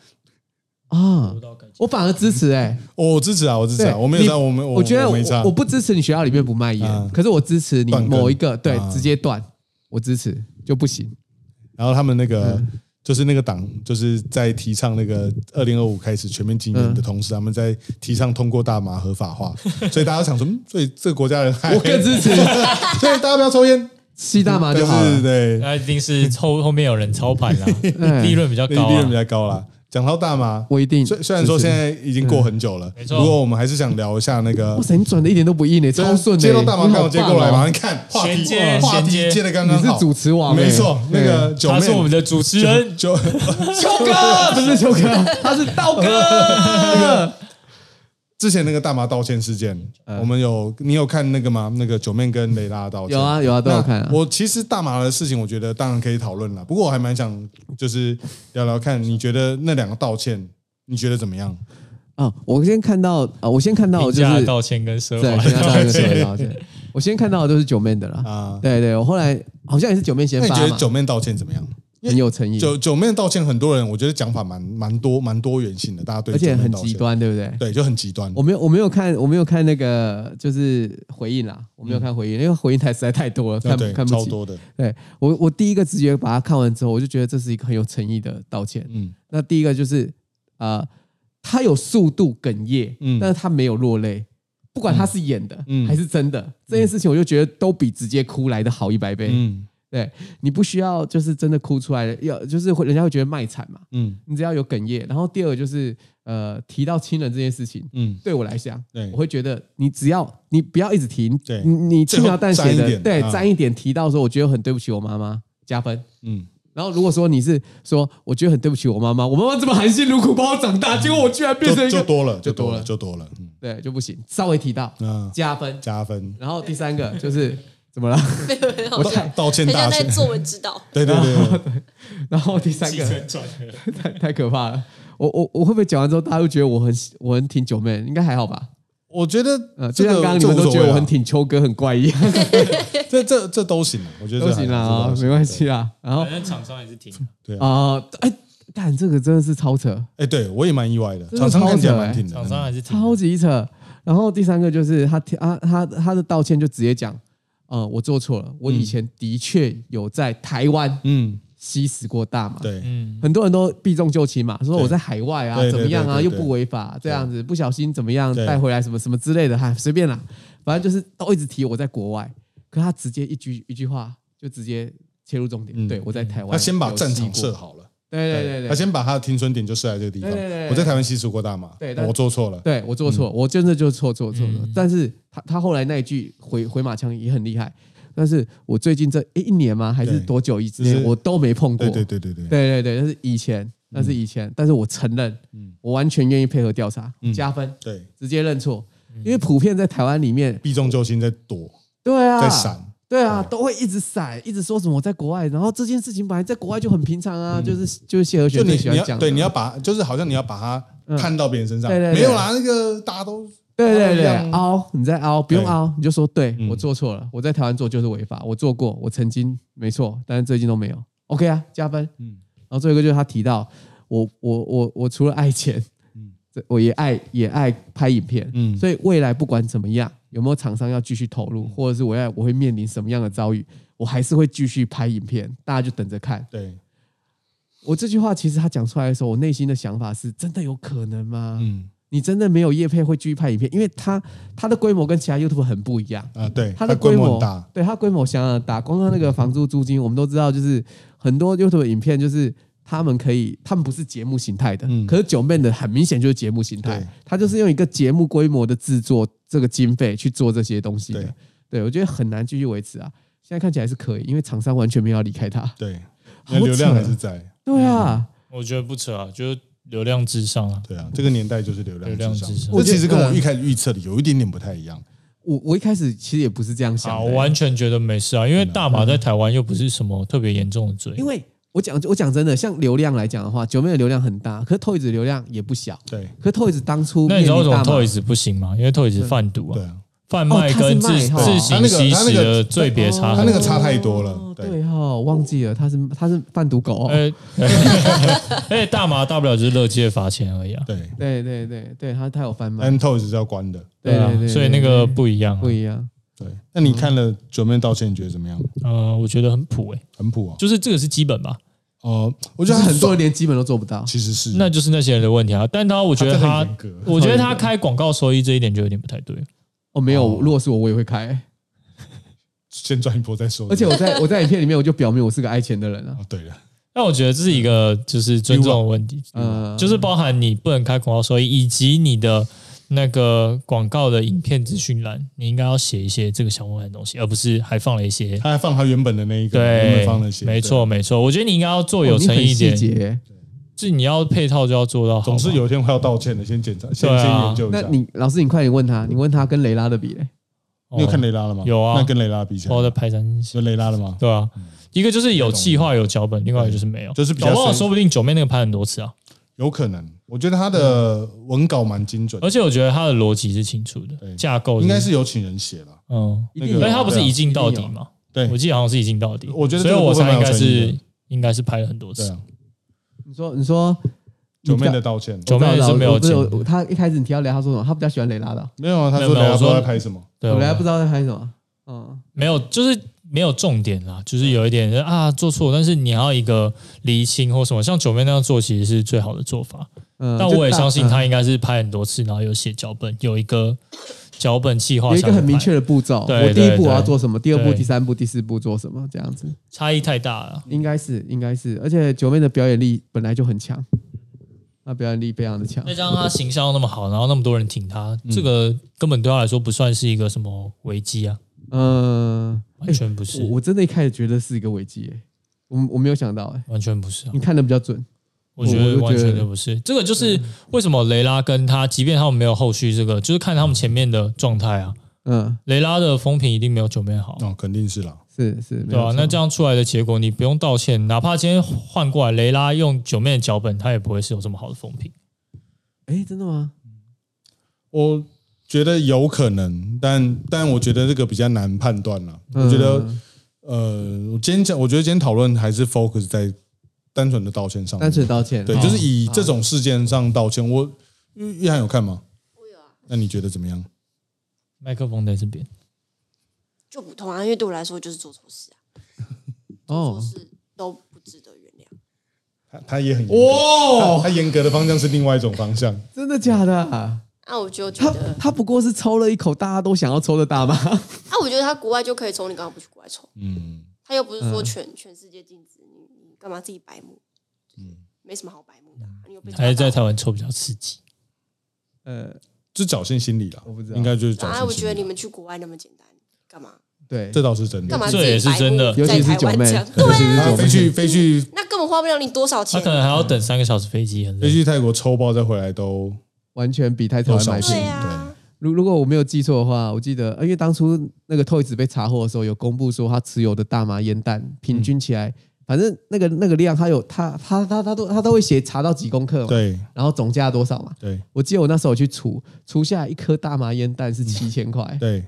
啊我反而支持哎，我支持啊，我支持啊，我没有你在，我们我觉得我不支持你学校里面不卖啊烟，可是我支持你某一个对啊直接断，我支持就不行。然后他们那个、嗯就是那个党，就是在提倡那个二零二五开始全面禁烟的同时，他们在提倡通过大麻合法化，所以大家想说，嗯所以这个国家人还我更支持 所以大家不要抽烟 吸大麻就好对，那一定是抽后面有人操盘啦，对利润比较高利利润比啊。较高啦。讲到大麻，不一定虽虽然说现在已经过很久了，没错不过我们还是想聊一下那个哇塞，你转的一点都不硬诶，超顺的欸。接到大麻，你好刚好接过来嘛，你看话题衔接话题衔接。接的刚刚好，你是主持王欸，没错，那个九妹。他是我们的主持人，九秋哥，不是秋哥，他是道哥。之前那个大麻道歉事件，我们有你有看那个吗？那个九妹跟雷拉的道歉有啊有啊都有看啊那我其实大麻的事情，我觉得当然可以讨论了，不过我还蛮想就是聊聊看，你觉得那两个道歉，你觉得怎么样？啊，我先看到啊，我先看到评就是价道歉跟奢对，华歉歉。道歉。我先看到的都是九妹的啦。啊，对对，我后来好像也是九妹先那你发嘛，觉得九妹道歉怎么样？很有诚意，九九妹道歉，很多人我觉得讲法蛮蛮多蛮多元性的，大家对而且很极，端，对不对？对，就很极端。我没有，我没有看，我没有看那个就是回应啦，我没有看回应，因为回应台实在太多了，看啊对，看不起。超多的，对我，我第一个直觉把它看完之后，我就觉得这是一个很有诚意的道歉。嗯那第一个就是呃，他有速度哽咽，嗯但是他没有落泪，不管他是演的、嗯还是真的，这件事情我就觉得都比直接哭来的好一百倍。嗯对你不需要就是真的哭出来，要就是会人家会觉得卖惨嘛，嗯。你只要有哽咽。然后第二个就是呃，提到亲人这件事情，嗯，对我来讲，对。我会觉得你只要你不要一直提，对。你你轻描淡写的对，啊。沾一点提到说，我觉得很对不起我妈妈，加分。嗯。然后如果说你是说，我觉得很对不起我妈妈，我妈妈这么含辛茹苦把我长大，结果我居然变成就一个就多了，就多了，就多了就多了，嗯，对就不行，稍微提到嗯加分。加分。然后第三个就是怎么了？没 有没有，道道歉很大全，像在作文指导。对对对对，然后第三个 太太可怕了。我我我会不会讲完之后，大家会觉得我很我很挺九妹？应该还好吧？我觉得呃，就像刚刚你们都觉得我很挺，秋哥很怪一样，这这这都行啊，我觉得都行啦啊，没关系。啦。然后反正厂商也是挺对啊，啊，哎，干这个真的是超扯，哎，对我也蛮意外的，厂商看起来超扯蛮挺的，厂商还是挺超级扯。然后第三个就是他他他他的道歉就直接讲，呃，我做错了，我以前的确有在台湾嗯，吸食过大麻。对，嗯，很多人都避重就轻嘛，说我在海外啊怎么样啊，又不违法，这样子不小心怎么样带回来什么什么之类的，哈，随便啦，反正就是都一直提我在国外，可他直接一句一句话就直接切入重点，嗯。对我在台湾，他先把战场设，好了，对对对对，他先把他的停损点就设在这个地方。对对对。对我在台湾吸食过大麻，对但我做错了，对我做错，我真的就错错错了嗯。但是他他后来那一句回回马枪也很厉害，但是我最近这一年吗？还是多久一之就是内我都没碰过，对对对对对，对对对，那是以前，那是以前，但是我承认，嗯。我完全愿意配合调查，嗯。加分，对，直接认错，因为普遍在台湾里面，避重就轻在躲，对啊，在闪，对啊，都会一直闪，一直说什么我在国外，然后这件事情本来在国外就很平常啊，就是就是谢和弦就你最喜欢讲对你要把就是好像你要把它看到别人身上，对对对。没有啦，那个大家都对对对凹你在凹，不用对。凹，你就说对嗯我做错了，我在台湾做就是违法，我做过，我曾经没错，但是最近都没有，OK 啊，加分。嗯。然后最后一个就是他提到我我我我除了爱钱，嗯。我也爱也爱拍影片，嗯。所以未来不管怎么样，有没有厂商要继续投入，或者是我要我会面临什么样的遭遇，我还是会继续拍影片，大家就等着看。对，我这句话其实他讲出来的时候，我内心的想法是：真的有可能吗？嗯你真的没有业配会继续拍影片，因为他他的规模跟其他 YouTube 很不一样。啊对，他的规模大，对他规模相当的大，光他那个房租租金，我们都知道，就是很多 YouTube 影片，就是他们可以，他们不是节目形态的，嗯。可是九妹的很明显就是节目形态他，就是用一个节目规模的制作这个经费去做这些东西的。对。对我觉得很难继续维持啊。现在看起来是可以，因为厂商完全没有要离开他。对，那流量还是在，对啊，我觉得不扯啊，就是流量至上啊。对啊，这个年代就是流量流量至上。至上这其实跟我一开始预测的有一点点不太一样，我我一开始其实也不是这样想我完全觉得没事啊，因为大麻在台湾又不是什么特别严重的罪。因为我讲我讲真的，像流量来讲的话，九妹的流量很大，可是 Toys 的流量也不小。对可是 Toys 当初那你知道为什么 Toys 不行吗？因为 Toys 贩毒啊，对啊，贩卖跟自自哦行吸食的罪别差。他那个差太多了哦，对对哦，忘记了，他是他是贩毒狗哦。呃，而 且大麻大不了就是乐界罚钱而已啊。对对对对对，他他有贩卖，，M Toys 是要关的，啊对对对，所以那个不一样啊。不一样。对。那你看了九妹道歉，你觉得怎么样？呃，我觉得很普诶，很普啊，就是这个是基本吧，哦，我我觉得他很多人连基本都做不到。其实是那就是那些人的问题啊。但他我觉得他真的他很严格，我觉得他开广告收益这一点就有点不太对。哦，没有，哦如果是我，我也会开。先赚一波再说。而且我在我在影片里面，我就表明我是个爱钱的人啊。哦，对了，但我觉得这是一个就是尊重的问题，嗯，就是包含你不能开广告收益，以及你的那个广告的影片资讯栏，你应该要写一些这个相关的东西，而不是还放了一些。他还放他原本的那一个，原对本放那些，，没错没错，我觉得你应该要做有诚意一点，细节。就是你要配套就要做到好。总是有一天会要道歉的，先检查，先对啊先研究一那。你老师，你快点问他，你问他跟雷拉的比嘞？哦你有看雷拉了吗？有啊那跟雷拉比起来，包在排山，有雷拉的吗？对啊，一个就是有计划有脚本，另外一个就是没有，就是比较深搞不好说不定九妹那个拍很多次啊，有可能，我觉得他的文稿蛮精准，而且我觉得他的逻辑是清楚的，对架构应该是有请人写了。嗯，因为他不是一镜到底一定有嘛，对我记得好像是一镜到底，我觉得所以这个部分蛮有我猜应该是诚意的应该是拍了很多次啊，，你说你说九妹的道歉九妹是没有不是他一开始你提到雷拉，他说什么？他比较喜欢雷拉的。没有啊？他没有没有我说说雷拉不知道在拍什么，对，雷拉不知道在拍什么。嗯，没有，就是没有重点啦，就是有一点啊做错，但是你要一个厘清或什么，像九妹那样做其实是最好的做法。嗯但我也相信他就应该是拍很多次，然后有写脚本，有一个脚本计划，有一个很明确，的步骤。对我第一步我要做什么，第二步、第三步、第四步做什么，这样子差异太大了。应该是应该是。而且九妹的表演力本来就很强，那表演力非常的强再。加上他形象又那么好，然后那么多人挺他，这个根本对他来说不算是一个什么危机啊，嗯，完全不是我。我真的一开始觉得是一个危机、欸，我我没有想到哎、完全不是啊你，看的比较准。我觉得完全就不是。这个就是为什么雷拉跟他，即便他们没有后续这个，就是看他们前面的状态啊。嗯，雷拉的风评一定没有九妹好，哦，肯定是啦。是是，对吧、那这样样出来的结果，你不用道歉，哪怕今天换过来，雷拉用九妹的脚本，他也不会是有这么好的风评。哎，真的吗？我觉得有可能，但但我觉得这个比较难判断了。我觉得，嗯呃，我今天讲，我觉得今天讨论还是 focus 在单纯的道歉上面。单纯道歉，对，哦就是以这种事件上道歉。我玉玉涵有看吗？我有啊，那你觉得怎么样？麦克风在这边，就普通啊，因为对我来说就是做错事啊，做哦错事都不值得原谅。他他也很严格哦他他严格的方向是另外一种方向。真的假的啊？啊，我就觉他得，他不过是抽了一口大家都想要抽的大麻，啊，我觉得他国外就可以抽，你干嘛不去国外抽？嗯，他又不是说嗯全、全世界禁止，你你干嘛自己白目？嗯，没什么好白目的啊、你又被抓还是在到台湾抽比较刺激。呃，就侥幸心理啦。我不知道应该就是侥啊，幸我觉得。你们去国外那么简单，干嘛？对，这倒是真的干。嘛这也是自己白目真的尤其是在台九妹，湾讲？尤其是他九妹，飞去飞去那根本花不了你多少钱。他可能还要等三个小时飞机，很累。飞去泰国抽包再回来都完全比台台湾买便宜。对啊，如如果我没有记错的话，我记得，呃因为当初那个 Toys 被查获的时候，有公布说他持有的大麻烟弹平均起来，反正那个那个量，他有他他他他都他都会写查到几公克嘛，对。然后总价多少嘛。对。我记得我那时候去除，除下一颗大麻烟弹是七千块，对。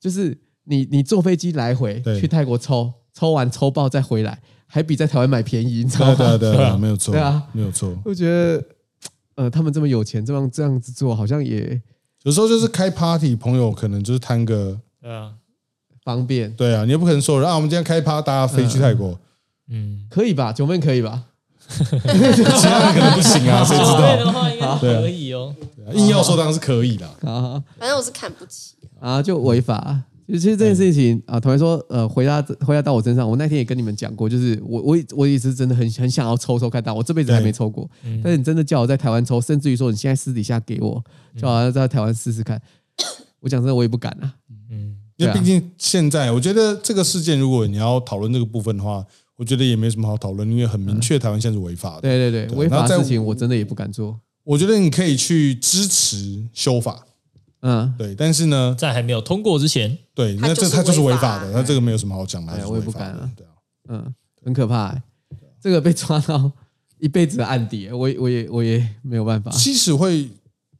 就是你你坐飞机来回去泰国抽，抽完抽爆再回来，还比在台湾买便宜，你知道吗？对对对对啊对，没有错，对啊。没有错。我觉得，呃，他们这么有钱，这样这样子做好像也有时候就是开 party，朋友可能就是贪个，对啊，方便，对啊，你也不可能说啊，我们今天开趴，大家飞去泰国，嗯，可以吧？九妹可以吧？其他人可能不行啊，谁知对道？的话应该可以哦。对啊硬要说当然是可以的。啊反正我是看不起。啊，就违法。其实这件事情啊，同学说，呃，回答回答到我身上，我那天也跟你们讲过，就是我我我也是真的很很想要抽抽看到，我这辈子还没抽过，嗯但是你真的叫我在台湾抽，甚至于说你现在私底下给我，叫我要在台湾试试看，我讲真的我也不敢啊。嗯，因为毕竟现在，我觉得这个事件，如果你要讨论这个部分的话，我觉得也没什么好讨论，因为很明确，台湾现在是违法的。对对对，违法的事情我真的也不敢做。我觉得你可以去支持修法，嗯，对，但是呢，在还没有通过之前，对，那这他就是违违法法的，那这个没有什么好讲的，我也不敢了对啊。嗯，很可怕、欸，这个被抓到一辈子的案底、欸我也我也我也没有办法。其实会，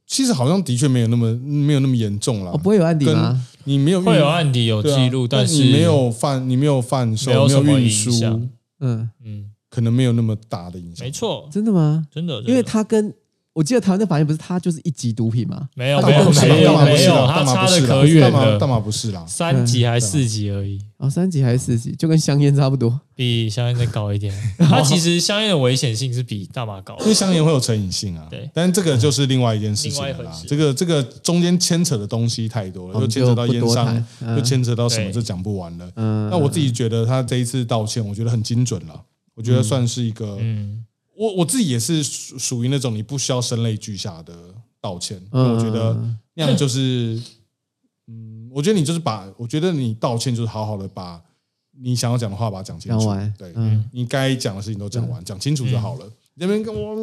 其实好像的确没有那么没有那么严重啦哦，。不会有案底吗？你没有运会有案底有记录，但是你没有贩，你没有贩售，没有什么影运输，响嗯，嗯，可能没有那么大的影响。没错，真的吗？真的，因为他跟我记得台湾的法院不是他就是一级毒品吗？大没有没有没有大麻不是啦没有，他大麻差的不是啦可远了大麻不是啦。三级还是四级而已，哦，三级还是四级，就跟香烟差不多。比香烟再高一点。它其实香烟的危险性是比大麻高的因为香烟会有成瘾性啊，对但这个就是另外一件事情了啦。这个这个中间牵扯的东西太多了，又牵扯到烟商又牵扯到什么，对这讲不完了。嗯，那我自己觉得他这一次道歉，我觉得很精准了。我觉得算是一个，嗯，我我自己也是属属于那种你不需要声泪俱下的道歉，因嗯为我觉得那样就是，嗯，我觉得你就是把，我觉得你道歉就是好好的把你想要讲的话把它讲清楚讲完，对，嗯。你该讲的事情都讲完，讲清楚就好了。你那边跟我，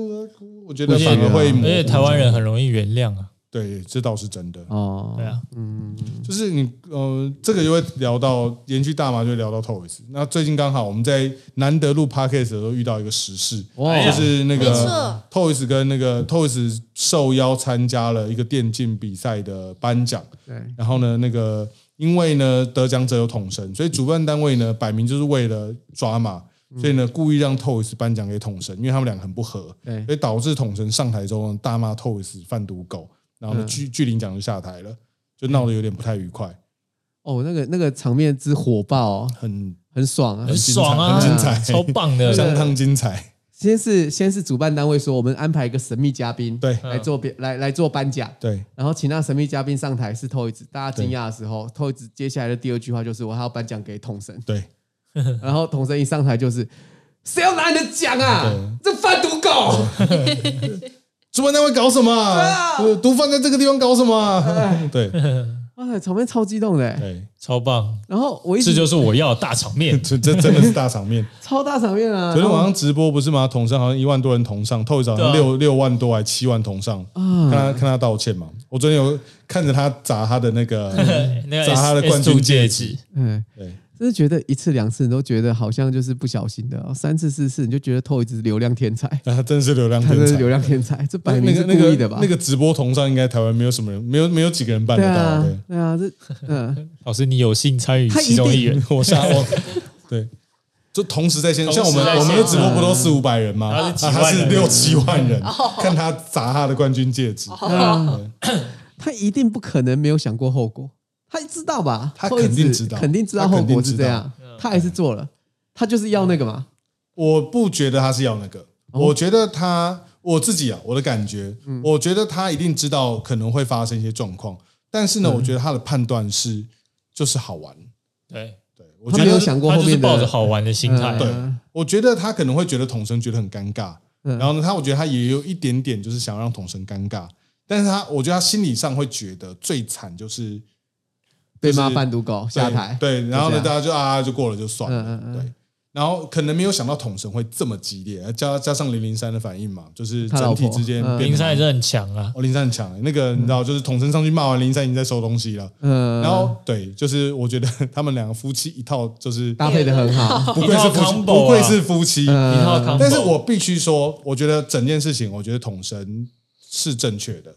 我觉得反而会而模糊，且台湾人很容易原谅啊，对，这倒是真的。哦，对啊，嗯，就是你呃，这个就会聊到延续大麻，就会聊到 Toys。那最近刚好我们在难得录 Podcast 的时候遇到一个时事，哇就是那没个错 Toys 跟那个 Toys 受邀参加了一个电竞比赛的颁奖，对，然后呢，那个因为呢得奖者有统神，所以主办单位呢摆明就是为了抓马，所以呢故意让 Toys 颁奖给统神，因为他们两个很不合，所以导致统神上台之后大骂 Toys 贩毒狗，然后巨巨灵奖就下台了，就闹得有点不太愉快，哦，那个那个场面之火爆、哦，很很爽啊很！精彩爽啊，很精彩超棒的，相当精彩。先是先是主办单位说我们安排一个神秘嘉宾，对来做别来来做颁奖，对然后请那神秘嘉宾上台是 Toys，大家惊讶的时候，Toys 接下来的第二句话就是我还要颁奖给统神，对，然后统神一上台就是谁要拿你的奖啊对？这贩毒狗！主办单位搞什么啊？呃毒贩在这个地方搞什么啊？对，哇 塞，场面超激动的欸。对，超棒，然后我一直这就是我要的大场面。这 这真的是大场面。超大场面啊！昨天晚上直播不是吗？同上好像一万多人同上，透一早上六六万多还七万同上，啊看他看他道歉嘛。我昨天有看着他砸他的那个那个砸他的 S- 冠军 S2 戒指指，，嗯，对，真是觉得一次两次你都觉得好像就是不小心的，哦三次四次你就觉得透一直流量天才，那 他真的是流量天才。他真是流。量天才，这摆明是那那个故意的吧？那个直播同上应该台湾没有什么人，没有没有几个人办得到。对啊对，，对啊，这嗯，老师你有幸参与其中一定。员，我下我。对，就同时在线，像我们我们的直播不都四五百人吗？他啊是六七万人，看他砸他的冠军戒指，他一定不可能没有想过后果，他知道吧？他肯定知道肯定知道后果是这样，他还是做了，他就是要那个嘛。我不觉得他是要那个，哦。我觉得他我自己啊，我的感觉，嗯。我觉得他一定知道可能会发生一些状况，但是嗯。呢，我觉得他的判断是就是好玩。对，对，我觉得他没有想过他就是后面的抱着好玩的心态。嗯。对，我觉得他可能会觉得统神觉得很尴尬，嗯。然后呢，他我觉得他也有一点点就是想让统神尴尬，但是他我觉得他心理上会觉得最惨就是被就是骂贩毒狗下台，对，然后呢，大家就啊就过了就算了，嗯嗯嗯。对。然后可能没有想到统神会这么激烈，加加上零零三的反应嘛，就是整体之间他老婆嗯。变得林山也是很强啊，哦，零三很强欸，那个你知道，就是统神上去骂完零三已经在收东西了，嗯，然后对，就是我觉得他们两个夫妻一套就是搭配的很好，不愧是夫妻，不愧是夫妻，嗯一套 combo 但是我必须说，我觉得整件事情，我觉得统神是正确的，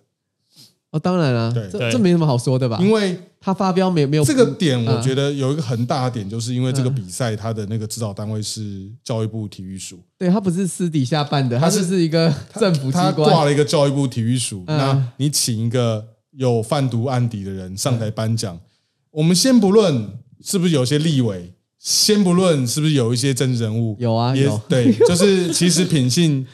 哦，当然了，对这对。这没什么好说的吧？因为他发飙没没有这个点，嗯我觉得有一个很大的点，就是因为这个比赛它的那个指导单位是教育部体育署，对他不是私底下办的，他就是一个政府机他挂，了一个教育部体育署，嗯。那你请一个有贩毒案底的人上台颁奖，我们先不论是不是有些立委，先不论是不是有一些政治人物，有啊有。对，就是其实品性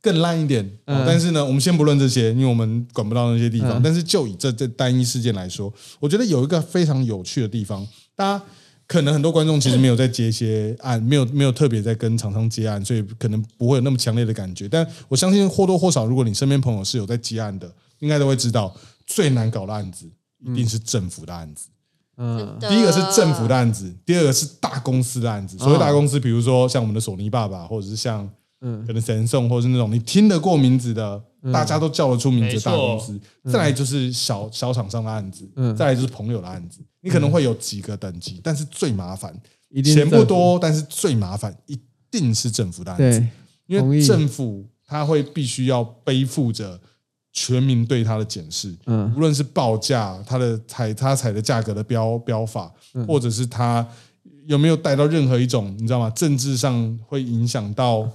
更烂一点。但是呢，我们先不论这些，因为我们管不到那些地方。嗯但是就以这这单一事件来说，我觉得有一个非常有趣的地方，大家。可能很多观众其实没有在接一些案，没有没有特别在跟厂商接案，所以可能不会有那么强烈的感觉。但我相信或多或少，如果你身边朋友是有在接案的，应该都会知道，最难搞的案子一定是政府的案子。嗯，第一个是政府的案子，第二个是大公司的案子。所谓大公司，比如说像我们的索尼爸爸，或者是像嗯。可能神送，或者是那种你听得过名字的，大家都叫得出名字的大公司。再来就是小小厂商的案子，嗯。再来就是朋友的案子。你可能会有几个等级，但是最麻烦，钱不多，但是最麻烦一定是政府的案子，，因为政府他会必须要背负着全民对他的检视，嗯。无论是报价、它的采他采的价格的标标法，嗯。或者是他有没有带到任何一种你知道吗？政治上会影响到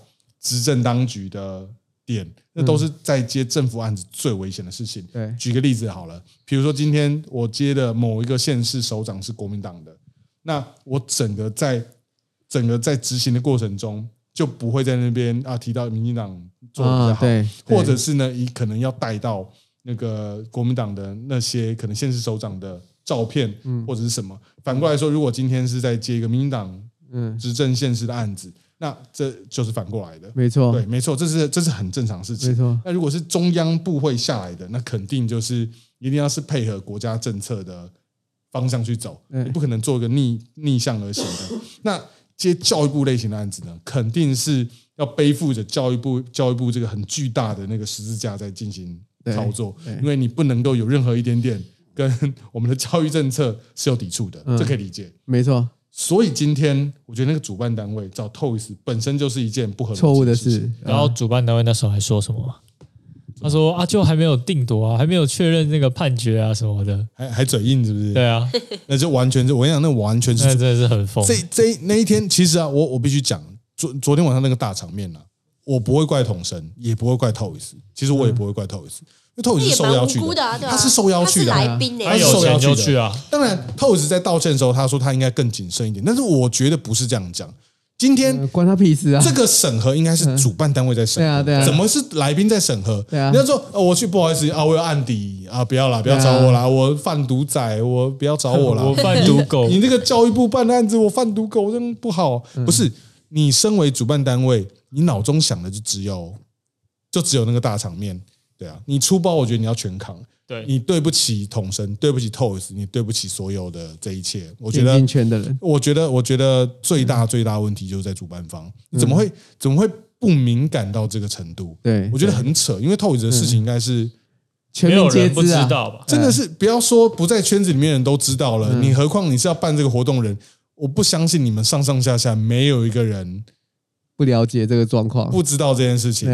执政当局的点，那都是在接政府案子最危险的事情。对。举个例子好了，比如说今天我接的某一个县市首长是国民党的，那我整个在整个在执行的过程中，就不会在那边啊提到民进党做的比较好，或者是呢，以可能要带到那个国民党的那些可能县市首长的照片，嗯。或者是什么。反过来说，如果今天是在接一个民进党嗯，执政县市的案子，那这就是反过来的。没错，对，没错，这是这是很正常的事情。没错，那如果是中央部会下来的，那肯定就是一定要是配合国家政策的方向去走，你不可能做一个逆逆向而行的。那接教育部类型的案子呢，肯定是要背负着教育部教育部这个很巨大的那个十字架在进行操作因为你不能够有任何一点点跟 我们的教育政策是有抵触的，嗯这可以理解。没错，所以今天我觉得那个主办单位找 Toys 本身就是一件不合逻辑错误的事然后主办单位那时候还说什么？他说啊，就还没有定夺啊，还没有确认那个判决啊什么的。还还嘴硬是不是？对啊，那就完全是我跟你讲，那完全是 那真的是很疯。这这那一天，其实啊，我我必须讲，昨昨天晚上那个大场面啊，我不会怪统神，也不会怪 Toys，其实我也不会怪 Toys，因为也蛮受邀去无辜的啊，对吧？他是受邀去的。他是来宾呢、他有钱就去啊，当然，Toys 在道歉的时候，他说他应该更谨慎一点，但是我觉得不是这样讲。今天呃关他屁事啊！这个审核应该是主办单位在审核，对啊对啊。怎么是来宾在审核？对啊。你要说、呃我去不好意思啊，我有案底啊，不要啦，不要找我啦，我贩毒仔，我不要找我啦，我贩毒狗。你你这个教育部办的案子，我贩毒狗，这样不好。嗯。不是你身为主办单位，你脑中想的就只有就只有那个大场面，对啊，你出包，我觉得你要全扛。对，你对不起统神，对不起 Toys，你对不起所有的这一切。我觉得，圈的人，我觉得，我觉得最大最大问题就是在主办方，你怎么会怎么会不敏感到这个程度？对我觉得很扯，因为 Toys 的事情应该是全没有民皆人不知啊，知道吧？真的是不要说不在圈子里面的人都知道了，嗯。你何况你是要办这个活动的人，我不相信你们上上下下没有一个人不了解这个状况，不知道这件事情。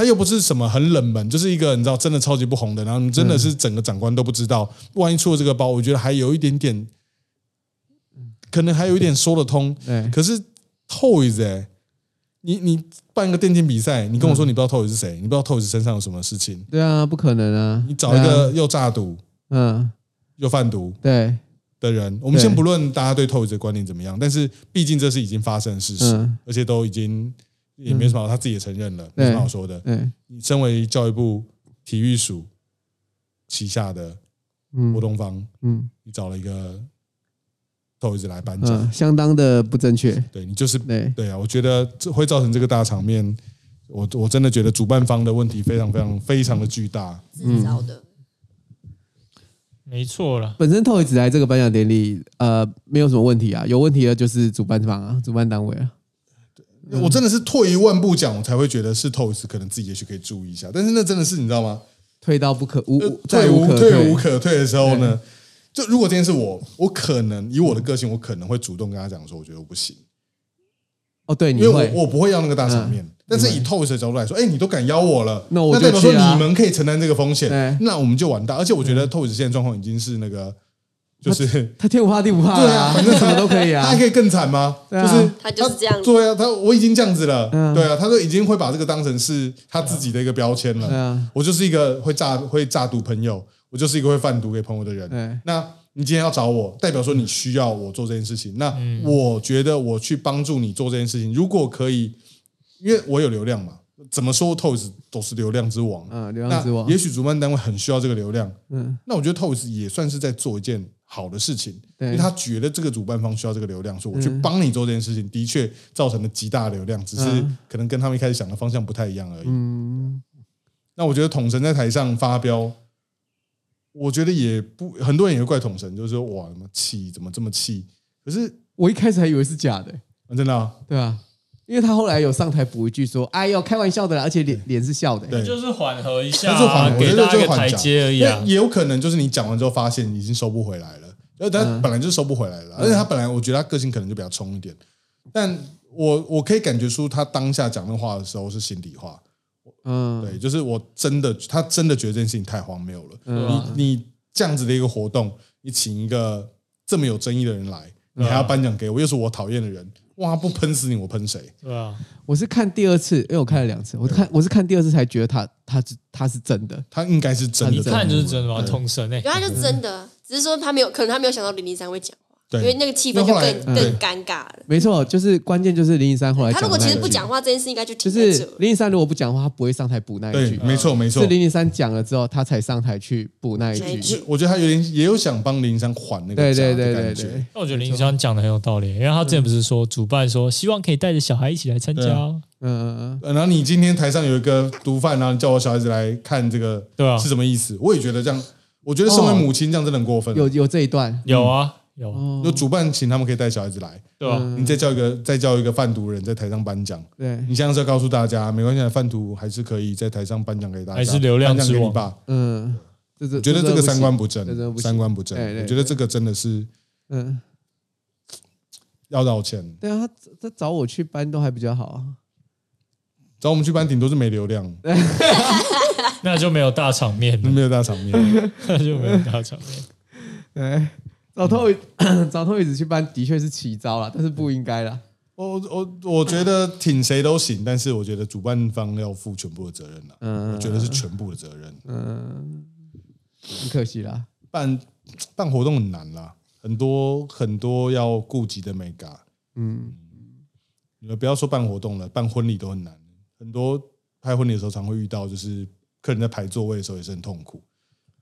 对，他又不是什么很冷门，就是一个你知道真的超级不红的，然后你真的是整个长官都不知道，万一出了这个包，我觉得还有一点点，可能还有一点说得通。对，可是 Toys 哎、你你办一个电竞比赛，你跟我说你不知道 Toys 是谁，你不知道 Toys 身上有什么事情，对啊，不可能啊，你找一对个啊，又诈赌嗯，又贩毒对，的人，我们先不论大家对 Toys 的观念怎么样，但是毕竟这是已经发生的事实，嗯。而且都已经也没什么好，他自己也承认了，没对什么好说的。对，你身为教育部体育署旗下的嗯活动方，嗯你找了一个 Toys 来颁奖，嗯，相当的不正确，对你就是对，对啊，我觉得这会造成这个大场面。我我真的觉得主办方的问题非常非常非常的巨大。自找的。没错了。本身 Toys 来这个颁奖典礼，呃，没有什么问题啊，有问题的就是主办方啊，主办单位啊，我真的是退一万步讲，我才会觉得是 Toys 可能自己也许可以注意一下。但是那真的是你知道吗？退到不可无退无可退无可退的时候呢，就如果今天是我，我可能以我的个性，我可能会主动跟他讲说，我觉得我不行，哦，对，因为你，我我不会要那个大场面。但是以 Toys 的角度来说，哎，你都敢邀我了，那我就代表说你们可以承担这个风险，那我们就完蛋。而且我觉得 Toys 现在状况已经是那个，就是他天不怕地不怕对啊，反正什么都可以啊。他还，可以更惨吗？对啊。就是他就是这样。子对啊，他我已经这样子了，嗯。对啊，他都已经会把这个当成是他自己的一个标签了。对啊，我就是一个会炸会炸赌朋友，我就是一个会贩毒给朋友的人。对。那你今天要找我，代表说你需要我做这件事情。那嗯。我觉得我去帮助你做这件事情，如果可以，因为我有流量嘛，怎么说 Toys 都是流量之王。嗯，流量之王，也许主办单位很需要这个流量，嗯，那我觉得 Toys 也算是在做一件好的事情，因对为他觉得这个主办方需要这个流量，所以我去嗯。帮你做这件事情，的确造成了极大的流量，只是嗯。可能跟他们一开始想的方向不太一样而已。嗯，那我觉得统神在台上发飙，我觉得也不很多人也会怪统神，就是说哇，怎么气，怎么这么气？可是、我一开始还以为是假的，啊真的啊、对啊，因为他后来有上台补一句说：“哎呦，开玩笑的啦，而且脸脸是笑的。”对。就是缓和一下就是缓给大家一个台阶而已啊。也有可能就是你讲完之后发现已经收不回来了，呃，他嗯。本来就收不回来了，而且他本来我觉得他个性可能就比较冲一点，但我我可以感觉出他当下讲那话的时候是心里话，嗯，对，就是我真的他真的觉得这件事情太荒谬了，嗯。你你这样子的一个活动，你请一个这么有争议的人来，你还要颁奖给我，又是我讨厌的人，哇，不喷死你我喷谁？对啊，我是看第二次，因为我看了两次，我看我是看第二次才觉得他他是他是真的，他应该是真的，一看就是真的嘛，对。统神哎对，，他就真的，只是说他没有，可能他没有想到零零三会讲因为那个气氛就更对更尴尬了。没错，就是关键就是零零三后来他如果其实不讲，话，这件事应该就就停在是这。零零三如果不讲话，他不会上台补那一对，句，没错没错。是。零零三讲了之后，他才上台去补那一句。我觉得他有点也有想帮林山还那个对价对对对对，那我觉得林湘讲的很有道理，因为他之前不是说主办说希望可以带着小孩一起来参加。嗯嗯呃然后你今天台上有一个毒贩，然后叫我小孩子来看这个，对啊。是什么意思？我也觉得这样，我觉得身为母亲这样真的很过分。嗯，有有这一段，有啊有，哦。就主办请他们可以带小孩子来，对吧？嗯你再叫一个再叫一个贩毒人在台上颁奖，对，你现在是要告诉大家，没关系，贩毒还是可以在台上颁奖给大家，还是流量颁奖之王给你爸。嗯，我觉得这个三观不正三观不正。我觉得这个真的是嗯，要道歉。对啊，他他找我去搬都还比较好啊，找我们去搬，顶多是没流量，那就没有大场面了，没有大场面。那就没有大场面。对，找托找托椅子去搬的确是奇招了，但是不应该啦。我我我觉得挺谁都行，但是我觉得主办方要负全部的责任了。嗯我觉得是全部的责任。嗯，很可惜啦。办办活动很难啦，很多很多要顾及的美感。嗯，你们不要说办活动了，办婚礼都很难。很多拍婚礼的时候，常会遇到，就是客人在排座位的时候也是很痛苦。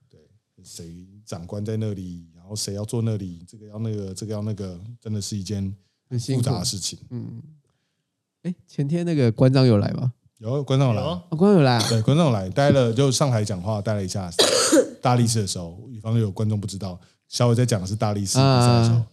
对，谁长官在那里，然后谁要坐那里，这个要那个，这个要那个，真的是一件很复杂的。事情。嗯，哎，前天那个关张有来吗？有观众有来，有哦观众有来啊，对，观众有来，待了就上台讲话，待了一下大力士的时候，以防有观众不知道，小伟在讲的是大力士比赛的时候啊。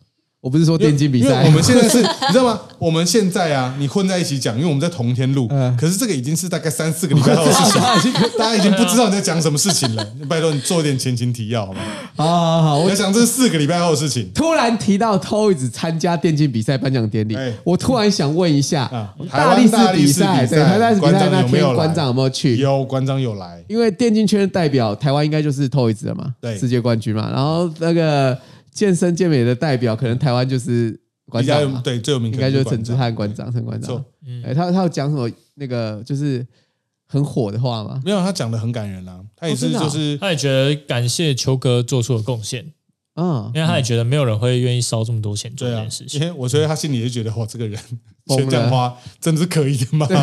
我不是说电竞比赛，我们现在是，你知道吗？我们现在啊，你混在一起讲，因为我们在同一天录，嗯可是这个已经是大概三四个礼拜后的事情，大家已经不知道你在讲什么事情了。拜托你做一点前情提要好吗？好好好，我想这是四个礼拜后的事情。突然提到 Toys 参加电竞比赛颁奖典礼哎，我突然想问一下啊，大力士比赛，对，台大力士比赛那天馆长有没有去？有馆长有来，因为电竞圈的代表台湾应该就是 Toys 了嘛，对世界冠军嘛。然后那个健身健美的代表，可能台湾就是馆比较有长嘛，对最有名应该就是陈志志汉馆长，陈馆长错。哎，他他有讲什么那个就是很火的话吗？没有他讲的很感人啦，他也是哦真的啊就是他也觉得感谢球哥做出的贡献，嗯，因为他也觉得没有人会愿意烧这么多钱做对啊这件事，情。因为我觉得他心里就觉得哇，这个人 疯了学讲话真的是可以的吗？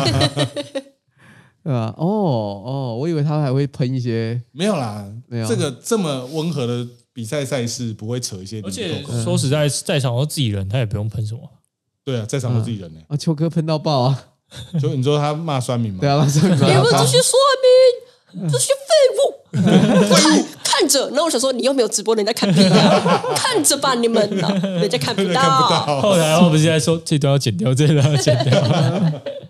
对吧？哦哦，我以为他还会喷一些，没有啦没有，这个这么温和的比赛赛事不会扯一些而且说实在，在场都自己人，他也不用喷什么。对啊，在场都自己人呢。啊，秋哥喷到爆啊！就你说他骂酸民吗？对啊，骂酸民你们这些酸民，这些废物，废物，看着。然后我想说，你又没有直播，人家看不到，看着吧，你们啊，人家看不到。到。后台我们现在说这段要剪掉，这段要剪掉。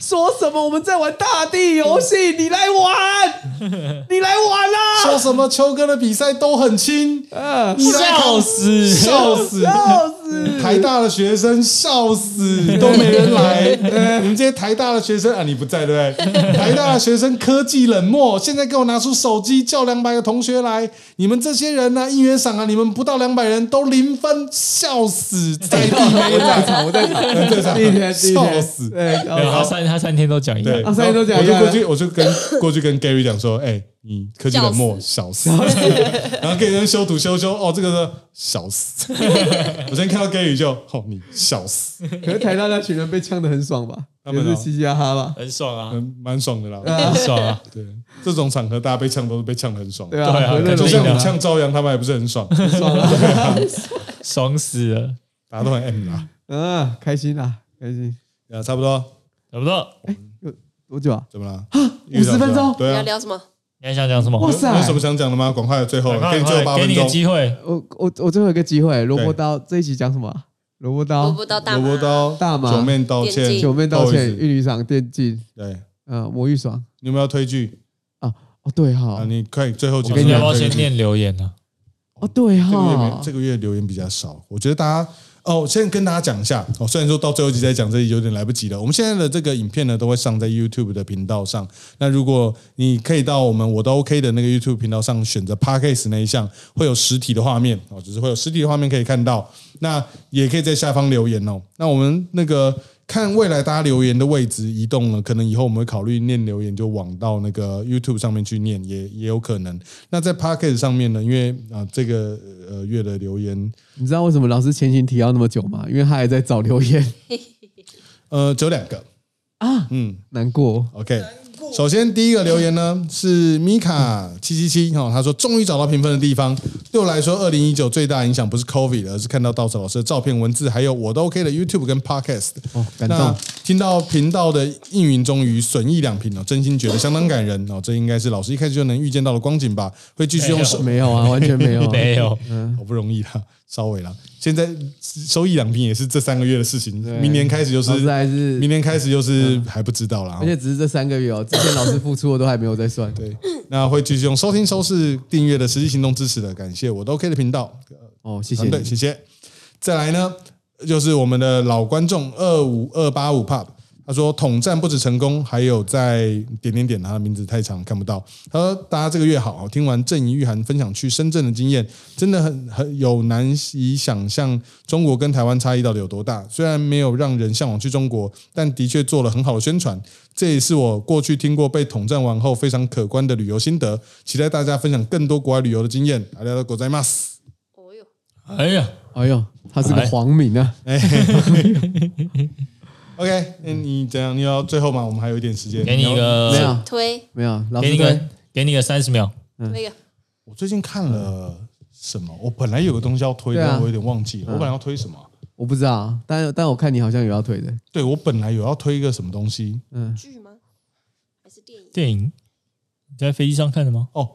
说什么我们在玩大地游戏，你来玩，你来玩啦！说什么秋哥的比赛都很轻，啊，你来笑死！笑死！笑死！台大的学生笑死，都没人来。你们这些台大的学生啊，你不在对不对？台大的学生科技冷漠，现在给我拿出手机叫两百个同学来。你们这些人呢、应援赏啊，你们不到两百人都零分，笑死！在地没我在来，场，我在场，在场笑死对，好三他三天都讲一对，样。啊三天都讲一样我就过去，我就跟过去跟 Gary 讲说，哎、你科技冷漠，小死。然后给人修图修修，哦，这个是小死。我先看到 Gary 就，哦，你小死，可是台大那群人被呛的很爽吧？他们哦也是嘻嘻哈哈吧？很爽啊，嗯，蛮爽的啦。很爽啊！对，这种场合大家被呛都是被呛得很爽。对啊，对啊和乐融就像我融呛朝阳，他们还不是很爽，爽啊！爽死了，大家都很 M 啦。嗯，开心啦，开心。啊，差不多，差不多。多久啊？怎么了？五十分钟对啊。你要聊什么？你还想讲什么？哇塞有什么想讲的吗？赶快，最后给你最后八快给你个。机会，我我我最后一个机会，萝卜刀这一集讲什么啊？萝卜萝刀、卜刀大萝卜，刀、大麻九面道歉，电竞九面道歉、玉女赏、电竞，对，嗯，魔芋爽你有没有推剧啊？哦，对啊？哈，你快最后几我分们要不要先剧念留言呢？哦，对这个月没哈，这个月留言比较少，我觉得大家哦，先跟大家讲一下哦。虽然说到最后一集再讲这有点来不及了，我们现在的这个影片呢都会上在 YouTube 的频道上。那如果你可以到我们我都 OK 的那个 YouTube 频道上选择 Podcast 那一项，会有实体的画面哦，只是会有实体的画面可以看到。那也可以在下方留言哦。那我们那个。看未来大家留言的位置移动了，可能以后我们会考虑念留言就往到那个 YouTube 上面去念，也也有可能。那在 Podcast 上面呢，因为啊、这个呃月的留言你知道为什么老师前情提要那么久吗？因为他还在找留言 呃只有两个，啊，嗯难过。，OK。首先第一个留言呢是米卡七七七哈，他说终于找到评分的地方。对我来说，二零一九最大影响不是 COVID，而是看到稻草老师的照片、文字，还有我都 OK 的 YouTube 跟 Podcast。哦，感动。听到频道的应允终于损益两平哦，真心觉得相当感人哦。这应该是老师一开始就能预见到的光景吧？会继续用手，没有啊，完全没有啊。没有，嗯好不容易啦，稍微啦。现在收益两瓶也是这三个月的事情，明年开始就是还是明年开始就是还不知道啦。而且只是这三个月哦，之前老师付出的都还没有在算。对，那会继续用收听、收视、订阅的实际行动支持的，感谢我都 OK 的频道哦，谢谢团队，你。谢谢。再来呢，就是我们的老观众二五二八五 pub，他说统战不止成功，还有在点点点，他的名字太长看不到。他说大家这个月好，听完郑怡玉涵分享去深圳的经验，真的很很有难以想象中国跟台湾差异到底有多大。虽然没有让人向往去中国，但的确做了很好的宣传。这也是我过去听过被统战完后非常可观的旅游心得，期待大家分享更多国外旅游的经验。大家都ございます。哦哟，哎呀，哎呦，他是个皇民啊！ OK，那你怎样？你要最后吗？我们还有一点时间。给你一个，没有推没有，老给你个给你个三十秒。推个我最近看了什么？我本来有个东西要推，对啊但我有点忘记了。我本来要推什么？我不知道，但但我看你好像有要推的。对我本来有要推一个什么东西，嗯剧吗？还是电影？电影你在飞机上看的吗？哦，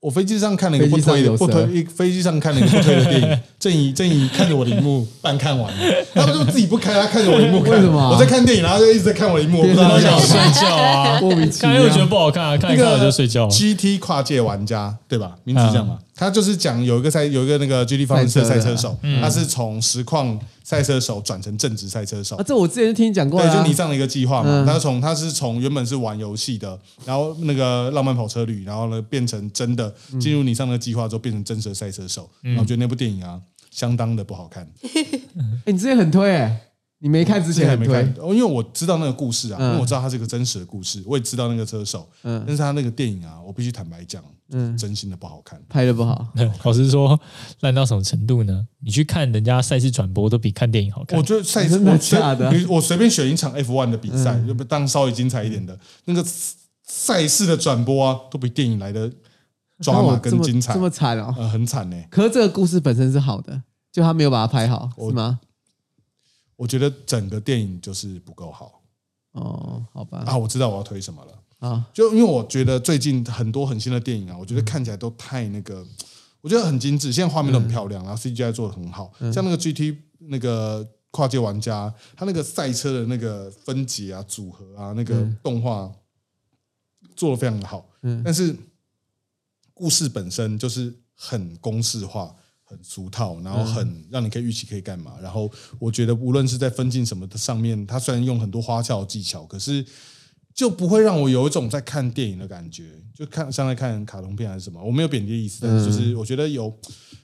我飞机上看了一个不推的，不推一飞机上看了一个不推的电影，正义正义看着我的荧幕半看完了，他就自己不开，他看着我的荧幕看，为什么？啊我在看电影，然后就一直在看我的荧幕，我不知道想他想睡觉啊，莫名其妙。看又觉得不好看啊，看一看我就睡觉了。GT 跨界玩家对吧？名字是这样嘛？他就是讲有一个赛有一个那个 GT 方程式赛赛车手，他是从实况赛车手转成正职赛车手啊，。这我之前就听你讲过对，就你上的一个计划嘛。嗯他从他是从原本是玩游戏的，然后那个浪漫跑车旅，然后呢变成真的进入你上那个计划之后变成真实的赛车手。然后我觉得那部电影啊，相当的不好看。哎，你之前很推哎，你没看之前还没看推，，哦，因为我知道那个故事啊，嗯因为我知道它是一个真实的故事，我也知道那个车手，嗯但是他那个电影啊，我必须坦白讲，嗯真心的不好看。拍的不好，老实说，烂到什么程度呢？你去看人家赛事转播，都比看电影好看我。觉得赛事真的我假的你我随便选一场 F1 的比赛，就当稍微精彩一点的那个赛事的转播啊，都比电影来的抓马更精彩这，么惨哦。呃，很惨呢。可是这个故事本身是好的，就他没有把它拍好，是吗？我觉得整个电影就是不够好。哦，好吧，啊！我知道我要推什么了，啊，就因为我觉得最近很多很新的电影啊，我觉得看起来都太那个，我觉得很精致，现在画面都很漂亮，然后 CGI 做的很好，像那个 GT 那个跨界玩家，他那个赛车的那个分解啊、组合啊，那个动画做的非常的好，嗯。但是故事本身就是很公式化。很俗套，然后很让你可以预期可以干嘛。然后我觉得无论是在分镜什么的上面，它虽然用很多花俏的技巧，可是就不会让我有一种在看电影的感觉，就看像在看卡通片还是什么。我没有贬低的意思，但是就是我觉得有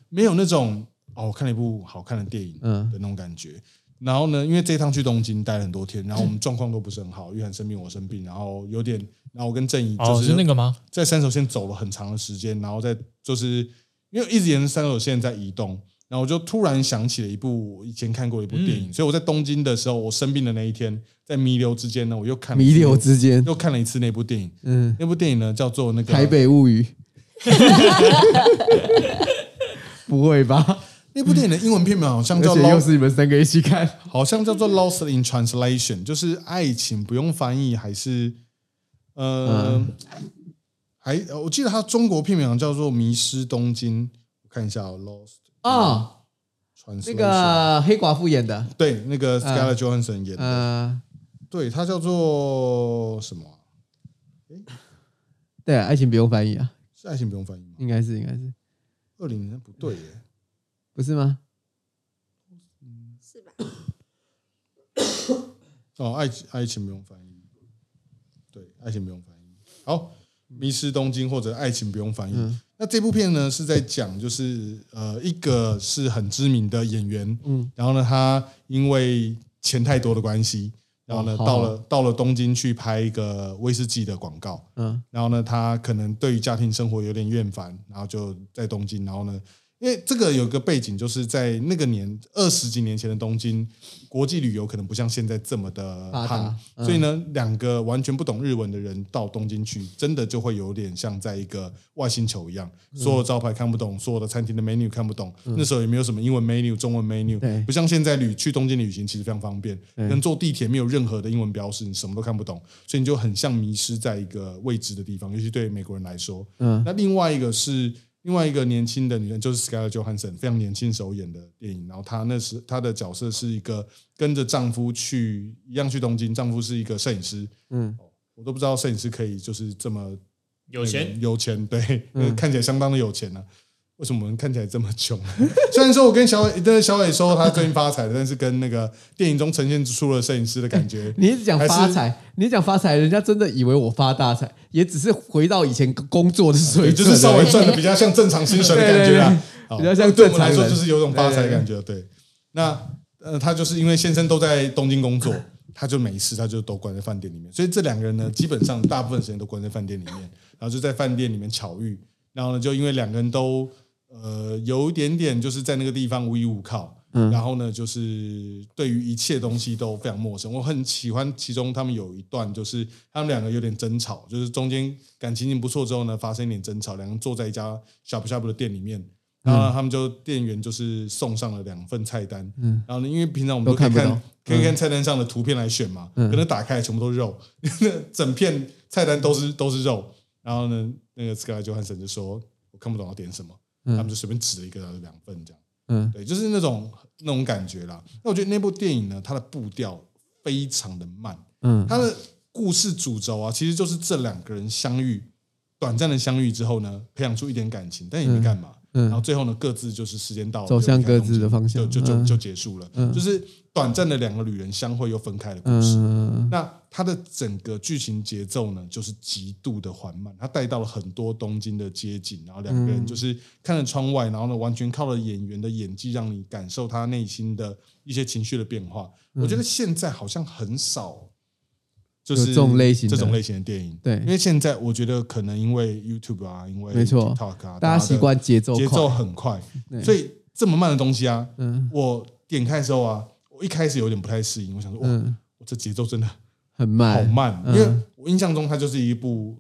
没有那种哦，我看了一部好看的电影嗯的那种感觉。然后呢，因为这一趟去东京待了很多天，然后我们状况都不是很好，玉涵生病，我生病，然后有点，然后我跟正义就是那个吗？在三手线走了很长的时间，然后在就是因为一直沿着三手线在移动，然后我就突然想起了一部我以前看过的一部电影，所以我在东京的时候，我生病的那一天，在弥留之间呢，我又看弥留之间，又看了一次那部电影，嗯，那部电影呢叫做那个台北物语，不会吧？那部电影的英文片名好像而叫且又是你们三个一起看，好像叫做 Lost in Translation，就是爱情不用翻译，还是呃，还我记得他中国片名好像叫做《迷失东京》，我看一下哦，Lost 哦，Translation，那个黑寡妇演的，对，那个 Scarlett Johansson 演的，呃，对，它叫做什么啊？对啊，爱情不用翻译啊，是爱情不用翻译吗？应该是，应该是，二零年不对耶，不是吗？是吧？哦，爱情爱情不用翻译，对，爱情不用翻译。好，迷失东京或者爱情不用翻译。嗯。那这部片呢是在讲，就是呃，一个是很知名的演员，嗯，然后呢，他因为钱太多的关系，然后呢，哦到了到了东京去拍一个威士忌的广告，嗯。然后呢，他可能对于家庭生活有点厌烦，然后就在东京，然后呢，因为这个有个背景，就是在那个年二十几年前的东京，国际旅游可能不像现在这么的所以呢，两个完全不懂日文的人到东京去，真的就会有点像在一个外星球一样，嗯。所有招牌看不懂，所有的餐厅的 menu 看不懂，那时候也没有什么英文 menu、中文 menu，不像现在旅去东京旅行其实非常方便，能坐地铁没有任何的英文标识，你什么都看不懂，所以你就很像迷失在一个未知的地方，尤其对美国人来说。嗯。那另外一个是另外一个年轻的女人，就是 Scarlett Johansson 非常年轻时候演的电影，然后她那时她的角色是一个跟着丈夫去一样去东京，丈夫是一个摄影师，嗯，我都不知道摄影师可以就是这么有钱，有钱，对，看起来相当的有钱呢、为什么我们看起来这么穷？虽然说我跟小伟，但是小伟说他最近发财了，但是跟那个电影中呈现出了摄影师的感觉，你一直讲发财，你讲发财，人家真的以为我发大财，也只是回到以前工作的水对，准，就是稍微赚的比较像正常薪水的感觉啊，比较像对我们来说就是有种发财的感觉。对，那呃，他就是因为先生都在东京工作，他就没事，他就都关在饭店里面，所以这两个人呢，基本上大部分时间都关在饭店里面，然后就在饭店里面巧遇，然后呢，就因为两个人都呃有一点点就是在那个地方无依无靠。嗯。然后呢，就是对于一切东西都非常陌生。我很喜欢其中他们有一段，就是他们两个有点争吵，就是中间感情已经不错之后呢，发生一点争吵，两个人坐在一家小不小不的店里面，然后他们就店员就是送上了两份菜单，嗯。然后呢，因为平常我们都看可以看菜单上的图片来选嘛，嗯。可能打开全部都是肉，整片菜单都是都是肉，然后呢，那个 Sky 就汉森就说我看不懂要点什么，他们就随便指了一个两份这样。嗯。对，就是那种那种感觉啦。那我觉得那部电影呢，它的步调非常的慢，嗯。它的故事主轴啊，其实就是这两个人相遇，短暂的相遇之后呢，培养出一点感情，但也没干嘛。嗯。然后最后呢，各自就是时间到了，走向各自的方向。嗯就就就就结束了。就是短暂的两个旅人相会又分开的故事。嗯。那它的整个剧情节奏呢，就是极度的缓慢，它带到了很多东京的街景，然后两个人就是看着窗外，然后呢，完全靠了演员的演技，让你感受他内心的一些情绪的变化。我觉得现在好像很少，就是有这种类型的。这种类型的电影，对。因为现在我觉得可能因为 YouTube 啊，因为没错。TikTok 啊，大家习惯节奏节奏，很快，所以这么慢的东西啊，嗯。我点开的时候啊，我一开始有点不太适应，我想说，哇，嗯我这节奏真的很慢好慢，慢，嗯因为我印象中它就是一部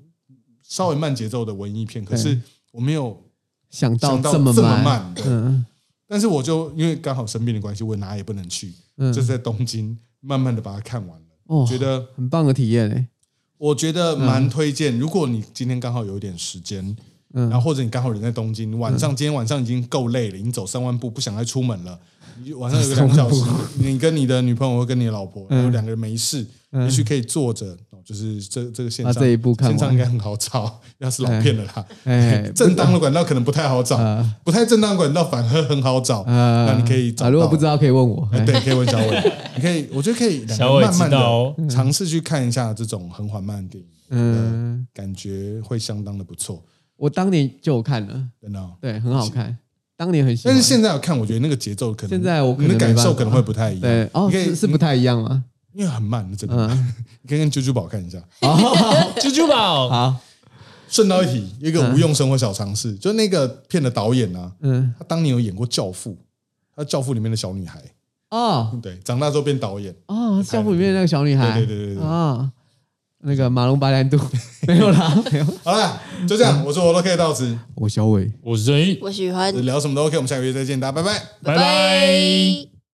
稍微慢节奏的文艺片，可是我没有想到想到这么这么慢，对。嗯但是我就因为刚好生病的关系，我哪也不能去，嗯就是在东京慢慢的把它看完了。哦觉得很棒的体验诶，我觉得蛮推荐，如果你今天刚好有一点时间，嗯然后或者你刚好人在东京，晚上今天晚上已经够累了，已经走三万步，不想再出门了。你就晚上有个两个小时，你跟你的女朋友或跟你的老婆，然后两个人没事，也许可以坐着，哦就是这这个线上把这一部看完。线上应该很好找，要是老片了啦。哎，正当的管道可能不太好找呃，不太正当管道反而很好找。呃，那你可以找啊，如果不知道可以问我，对，可以问小伟，你可以，我觉得可以两小伟个人慢慢的尝试去看一下这种很缓慢的电影，嗯，感觉会相当的不错，我当年就有看了，真的哦。对，很好看，当年很喜欢，但是现在我看，我觉得那个节奏可能现在我可你的能感受可能会不太一样。对，哦，你可以是是不太一样吗？因为很慢，真的。嗯，你可以跟啾啾宝看一下。猪猪宝，好，顺道一提，一个无用生活小常识，就是那个片的导演啊，嗯，他当年有演过《教父》，他《教父》里面的小女孩，哦。对，长大之后变导演。哦，教父里面那个小女孩，对对对对对啊，那个马龙白兰度 没有啦，没有，好了，就这样，我说我都可以到此，我小伟。我是任毅，我喜欢，聊什么都 OK，我们下个月再见，大家拜拜。拜拜。